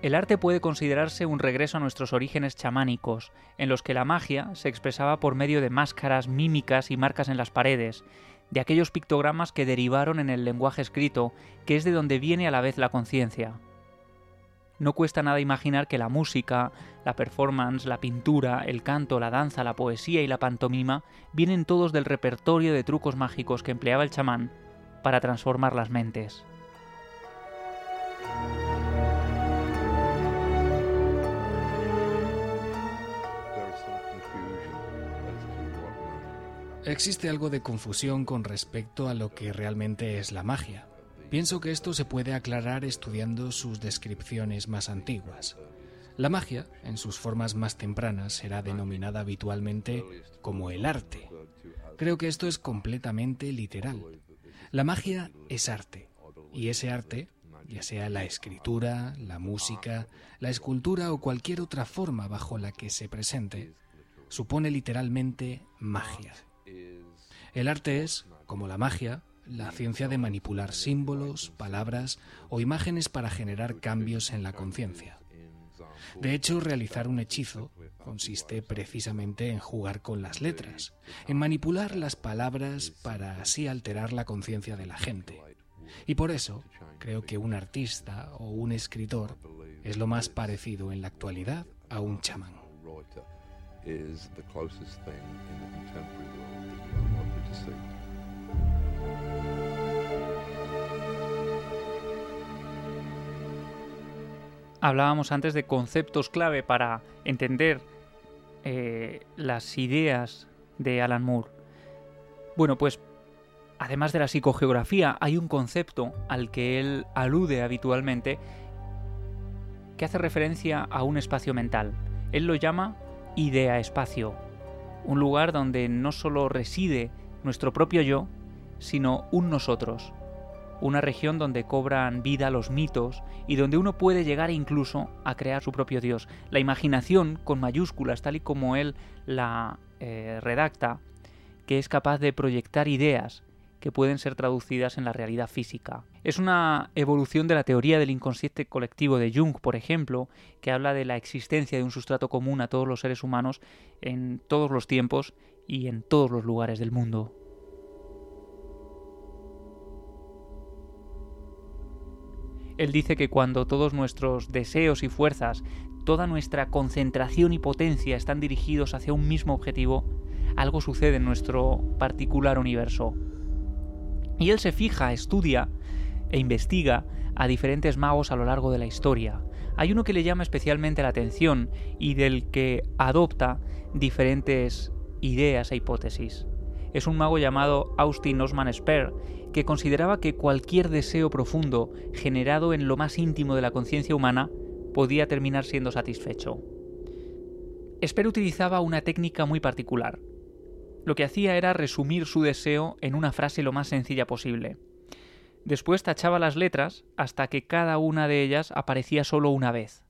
El arte puede considerarse un regreso a nuestros orígenes chamánicos, en los que la magia se expresaba por medio de máscaras, mímicas y marcas en las paredes, de aquellos pictogramas que derivaron en el lenguaje escrito, que es de donde viene a la vez la conciencia. No cuesta nada imaginar que la música, la performance, la pintura, el canto, la danza, la poesía y la pantomima vienen todos del repertorio de trucos mágicos que empleaba el chamán para transformar las mentes. Existe algo de confusión con respecto a lo que realmente es la magia. Pienso que esto se puede aclarar estudiando sus descripciones más antiguas. La magia, en sus formas más tempranas, será denominada habitualmente como el arte. Creo que esto es completamente literal. La magia es arte, y ese arte, ya sea la escritura, la música, la escultura o cualquier otra forma bajo la que se presente, supone literalmente magia. El arte es, como la magia, la ciencia de manipular símbolos, palabras o imágenes para generar cambios en la conciencia. De hecho, realizar un hechizo consiste precisamente en jugar con las letras, en manipular las palabras para así alterar la conciencia de la gente. Y por eso creo que un artista o un escritor es lo más parecido en la actualidad a un chamán. Hablábamos antes de conceptos clave para entender eh, las ideas de Alan Moore. Bueno, pues además de la psicogeografía, hay un concepto al que él alude habitualmente que hace referencia a un espacio mental. Él lo llama idea-espacio, un lugar donde no solo reside nuestro propio yo, sino un nosotros, una región donde cobran vida los mitos y donde uno puede llegar incluso a crear su propio Dios. La imaginación, con mayúsculas, tal y como él la eh, redacta, que es capaz de proyectar ideas que pueden ser traducidas en la realidad física. Es una evolución de la teoría del inconsciente colectivo de Jung, por ejemplo, que habla de la existencia de un sustrato común a todos los seres humanos en todos los tiempos y en todos los lugares del mundo. Él dice que cuando todos nuestros deseos y fuerzas, toda nuestra concentración y potencia están dirigidos hacia un mismo objetivo, algo sucede en nuestro particular universo. Y él se fija, estudia e investiga a diferentes magos a lo largo de la historia. Hay uno que le llama especialmente la atención y del que adopta diferentes ideas e hipótesis. Es un mago llamado Austin Osman Spare, que consideraba que cualquier deseo profundo generado en lo más íntimo de la conciencia humana podía terminar siendo satisfecho. Spare utilizaba una técnica muy particular. Lo que hacía era resumir su deseo en una frase lo más sencilla posible. Después tachaba las letras hasta que cada una de ellas aparecía solo una vez.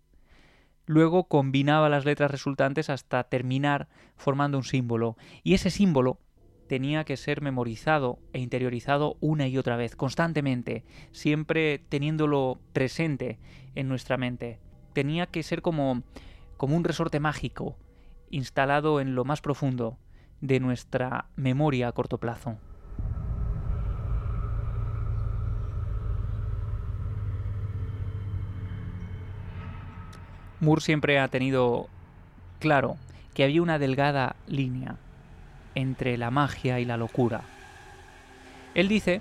Luego combinaba las letras resultantes hasta terminar formando un símbolo, y ese símbolo tenía que ser memorizado e interiorizado una y otra vez, constantemente, siempre teniéndolo presente en nuestra mente. Tenía que ser como, como un resorte mágico, instalado en lo más profundo de nuestra memoria a corto plazo. Moore siempre ha tenido claro que había una delgada línea entre la magia y la locura. Él dice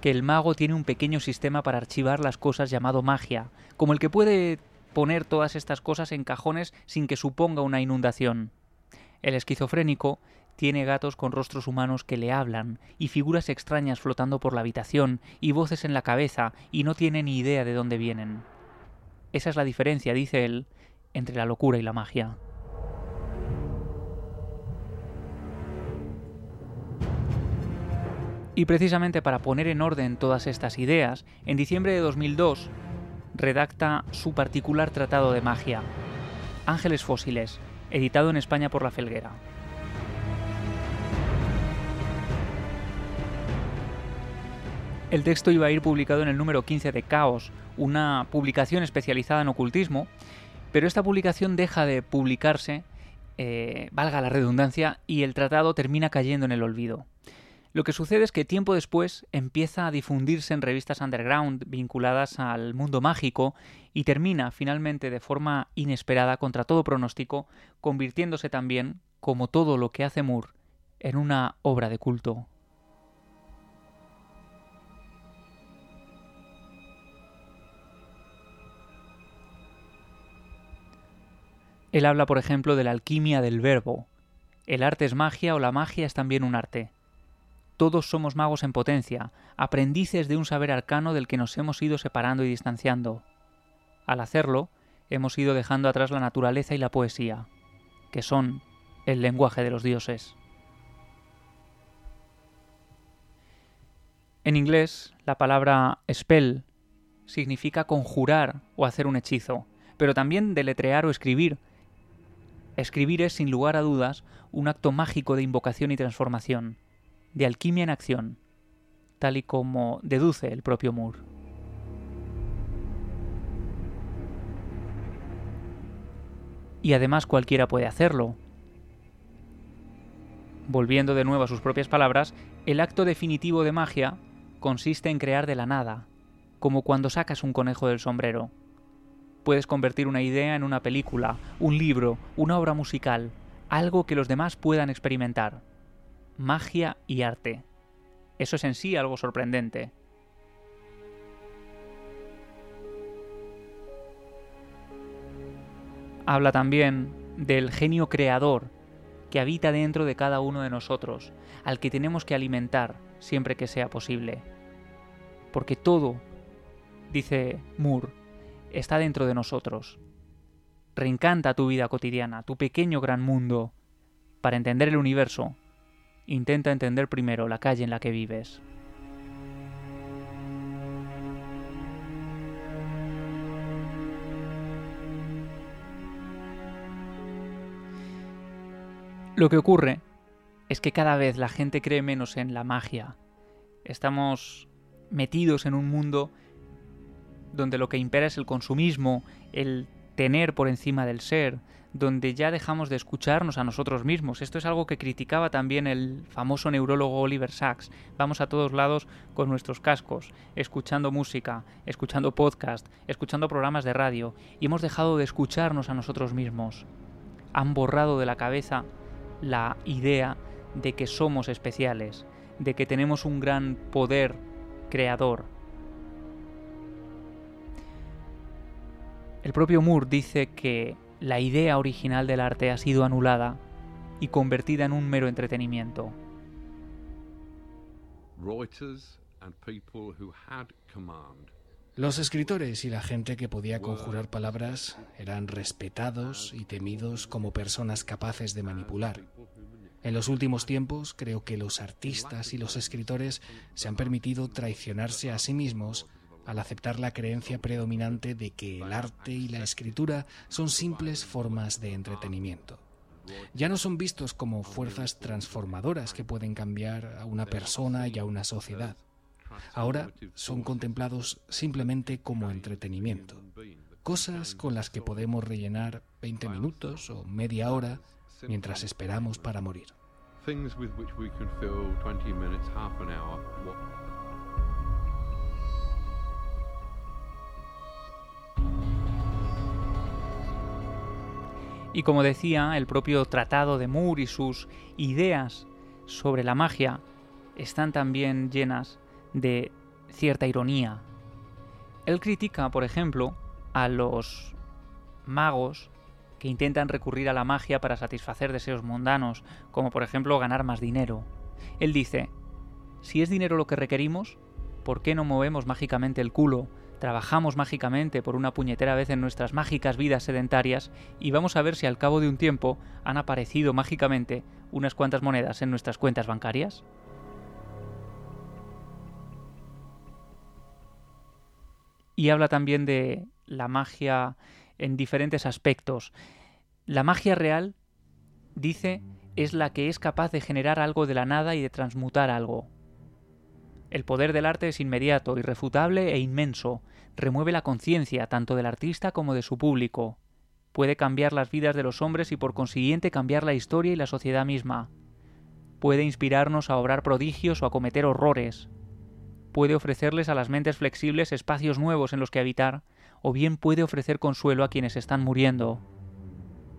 que el mago tiene un pequeño sistema para archivar las cosas llamado magia, como el que puede poner todas estas cosas en cajones sin que suponga una inundación. El esquizofrénico tiene gatos con rostros humanos que le hablan, y figuras extrañas flotando por la habitación, y voces en la cabeza, y no tiene ni idea de dónde vienen. Esa es la diferencia, dice él, entre la locura y la magia. Y precisamente para poner en orden todas estas ideas, en diciembre de 2002 redacta su particular tratado de magia, Ángeles Fósiles, editado en España por La Felguera. El texto iba a ir publicado en el número 15 de Caos, una publicación especializada en ocultismo, pero esta publicación deja de publicarse, eh, valga la redundancia, y el tratado termina cayendo en el olvido. Lo que sucede es que tiempo después empieza a difundirse en revistas underground vinculadas al mundo mágico y termina finalmente de forma inesperada contra todo pronóstico, convirtiéndose también, como todo lo que hace Moore, en una obra de culto. Él habla, por ejemplo, de la alquimia del verbo. El arte es magia o la magia es también un arte. Todos somos magos en potencia, aprendices de un saber arcano del que nos hemos ido separando y distanciando. Al hacerlo, hemos ido dejando atrás la naturaleza y la poesía, que son el lenguaje de los dioses. En inglés, la palabra spell significa conjurar o hacer un hechizo, pero también deletrear o escribir. Escribir es, sin lugar a dudas, un acto mágico de invocación y transformación de alquimia en acción, tal y como deduce el propio Moore. Y además cualquiera puede hacerlo. Volviendo de nuevo a sus propias palabras, el acto definitivo de magia consiste en crear de la nada, como cuando sacas un conejo del sombrero. Puedes convertir una idea en una película, un libro, una obra musical, algo que los demás puedan experimentar magia y arte. Eso es en sí algo sorprendente. Habla también del genio creador que habita dentro de cada uno de nosotros, al que tenemos que alimentar siempre que sea posible. Porque todo, dice Moore, está dentro de nosotros. Reencanta tu vida cotidiana, tu pequeño gran mundo, para entender el universo Intenta entender primero la calle en la que vives. Lo que ocurre es que cada vez la gente cree menos en la magia. Estamos metidos en un mundo donde lo que impera es el consumismo, el tener por encima del ser, donde ya dejamos de escucharnos a nosotros mismos. Esto es algo que criticaba también el famoso neurólogo Oliver Sacks. Vamos a todos lados con nuestros cascos, escuchando música, escuchando podcast, escuchando programas de radio, y hemos dejado de escucharnos a nosotros mismos. Han borrado de la cabeza la idea de que somos especiales, de que tenemos un gran poder creador, El propio Moore dice que la idea original del arte ha sido anulada y convertida en un mero entretenimiento. Los escritores y la gente que podía conjurar palabras eran respetados y temidos como personas capaces de manipular. En los últimos tiempos creo que los artistas y los escritores se han permitido traicionarse a sí mismos al aceptar la creencia predominante de que el arte y la escritura son simples formas de entretenimiento. Ya no son vistos como fuerzas transformadoras que pueden cambiar a una persona y a una sociedad. Ahora son contemplados simplemente como entretenimiento, cosas con las que podemos rellenar 20 minutos o media hora mientras esperamos para morir. Y como decía, el propio Tratado de Moore y sus ideas sobre la magia están también llenas de cierta ironía. Él critica, por ejemplo, a los magos que intentan recurrir a la magia para satisfacer deseos mundanos, como por ejemplo ganar más dinero. Él dice, si es dinero lo que requerimos, ¿por qué no movemos mágicamente el culo trabajamos mágicamente por una puñetera vez en nuestras mágicas vidas sedentarias y vamos a ver si al cabo de un tiempo han aparecido mágicamente unas cuantas monedas en nuestras cuentas bancarias. Y habla también de la magia en diferentes aspectos. La magia real, dice, es la que es capaz de generar algo de la nada y de transmutar algo. El poder del arte es inmediato, irrefutable e inmenso. Remueve la conciencia tanto del artista como de su público. Puede cambiar las vidas de los hombres y por consiguiente cambiar la historia y la sociedad misma. Puede inspirarnos a obrar prodigios o a cometer horrores. Puede ofrecerles a las mentes flexibles espacios nuevos en los que habitar, o bien puede ofrecer consuelo a quienes están muriendo.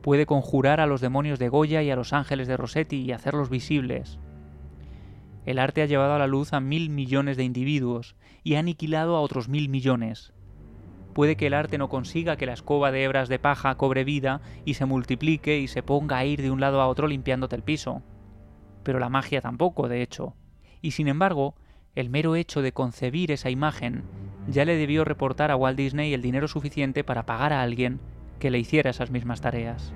Puede conjurar a los demonios de Goya y a los ángeles de Rossetti y hacerlos visibles el arte ha llevado a la luz a mil millones de individuos y ha aniquilado a otros mil millones. Puede que el arte no consiga que la escoba de hebras de paja cobre vida y se multiplique y se ponga a ir de un lado a otro limpiándote el piso. Pero la magia tampoco, de hecho. Y sin embargo, el mero hecho de concebir esa imagen ya le debió reportar a Walt Disney el dinero suficiente para pagar a alguien que le hiciera esas mismas tareas.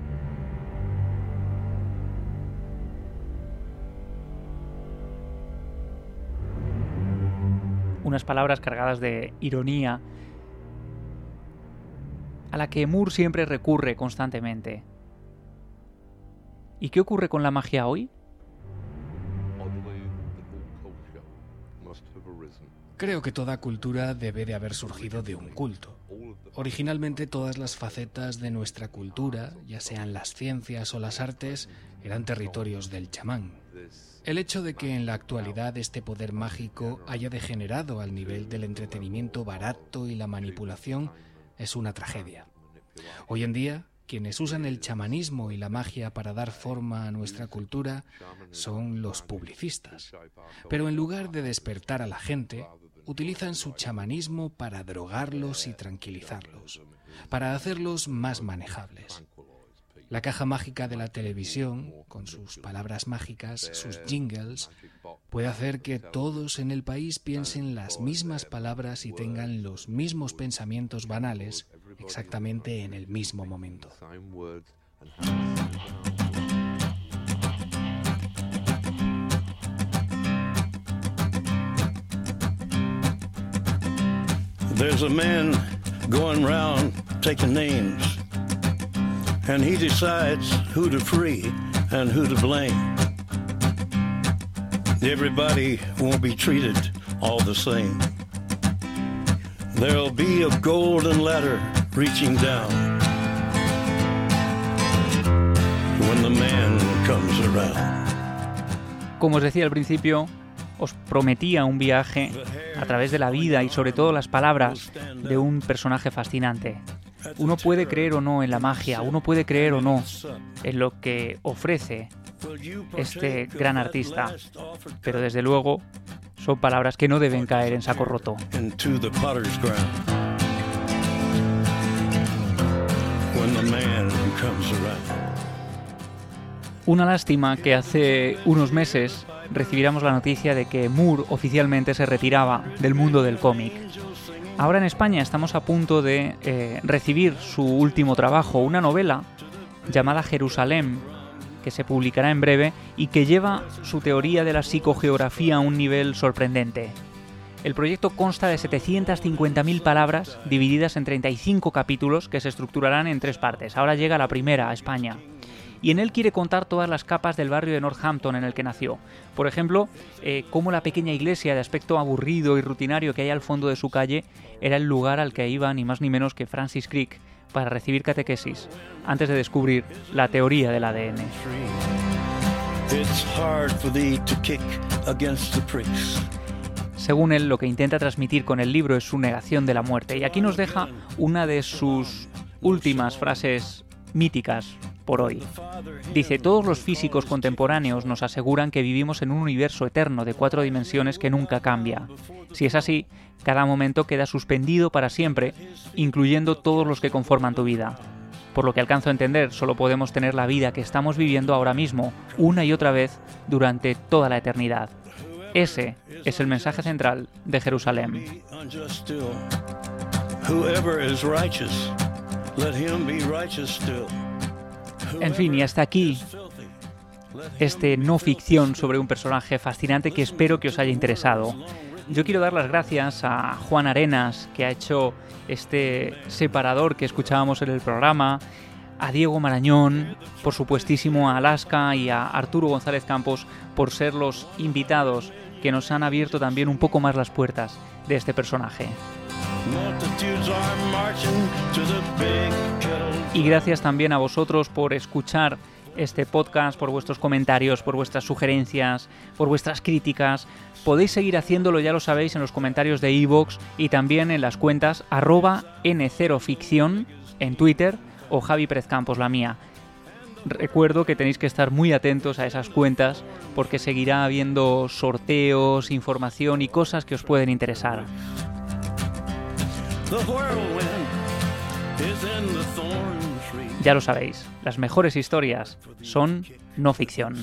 Unas palabras cargadas de ironía a la que Moore siempre recurre constantemente. ¿Y qué ocurre con la magia hoy? Creo que toda cultura debe de haber surgido de un culto. Originalmente todas las facetas de nuestra cultura, ya sean las ciencias o las artes, eran territorios del chamán. El hecho de que en la actualidad este poder mágico haya degenerado al nivel del entretenimiento barato y la manipulación es una tragedia. Hoy en día, quienes usan el chamanismo y la magia para dar forma a nuestra cultura son los publicistas. Pero en lugar de despertar a la gente, utilizan su chamanismo para drogarlos y tranquilizarlos, para hacerlos más manejables. La caja mágica de la televisión, con sus palabras mágicas, sus jingles, puede hacer que todos en el país piensen las mismas palabras y tengan los mismos pensamientos banales exactamente en el mismo momento. There's a man going round taking names. And he decides who to free and who to blame. Everybody won't be treated all the same. There'll be a golden ladder reaching down when the man comes around. Como os decía al principio, os prometía un viaje a través de la vida y sobre todo las palabras de un personaje fascinante, uno puede creer o no en la magia, uno puede creer o no en lo que ofrece este gran artista, pero desde luego son palabras que no deben caer en saco roto. Una lástima que hace unos meses recibiéramos la noticia de que Moore oficialmente se retiraba del mundo del cómic. Ahora en España estamos a punto de eh, recibir su último trabajo, una novela llamada Jerusalén, que se publicará en breve y que lleva su teoría de la psicogeografía a un nivel sorprendente. El proyecto consta de 750.000 palabras divididas en 35 capítulos que se estructurarán en tres partes. Ahora llega la primera a España. Y en él quiere contar todas las capas del barrio de Northampton en el que nació. Por ejemplo, eh, cómo la pequeña iglesia de aspecto aburrido y rutinario que hay al fondo de su calle era el lugar al que iba ni más ni menos que Francis Crick para recibir catequesis, antes de descubrir la teoría del ADN. Según él, lo que intenta transmitir con el libro es su negación de la muerte. Y aquí nos deja una de sus últimas frases míticas por hoy. Dice, todos los físicos contemporáneos nos aseguran que vivimos en un universo eterno de cuatro dimensiones que nunca cambia. Si es así, cada momento queda suspendido para siempre, incluyendo todos los que conforman tu vida. Por lo que alcanzo a entender, solo podemos tener la vida que estamos viviendo ahora mismo, una y otra vez, durante toda la eternidad. Ese es el mensaje central de Jerusalén. En fin, y hasta aquí este no ficción sobre un personaje fascinante que espero que os haya interesado. Yo quiero dar las gracias a Juan Arenas, que ha hecho este separador que escuchábamos en el programa, a Diego Marañón, por supuestísimo a Alaska y a Arturo González Campos por ser los invitados que nos han abierto también un poco más las puertas de este personaje. Y gracias también a vosotros por escuchar este podcast, por vuestros comentarios, por vuestras sugerencias, por vuestras críticas. Podéis seguir haciéndolo, ya lo sabéis, en los comentarios de iVoox y también en las cuentas arroba N0ficción en Twitter o Javi Pérez la mía recuerdo que tenéis que estar muy atentos a esas cuentas porque seguirá habiendo sorteos, información y cosas que os pueden interesar. Ya lo sabéis, las mejores historias son no ficción.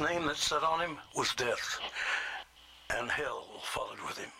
Name that sat on him was death, and hell followed with him.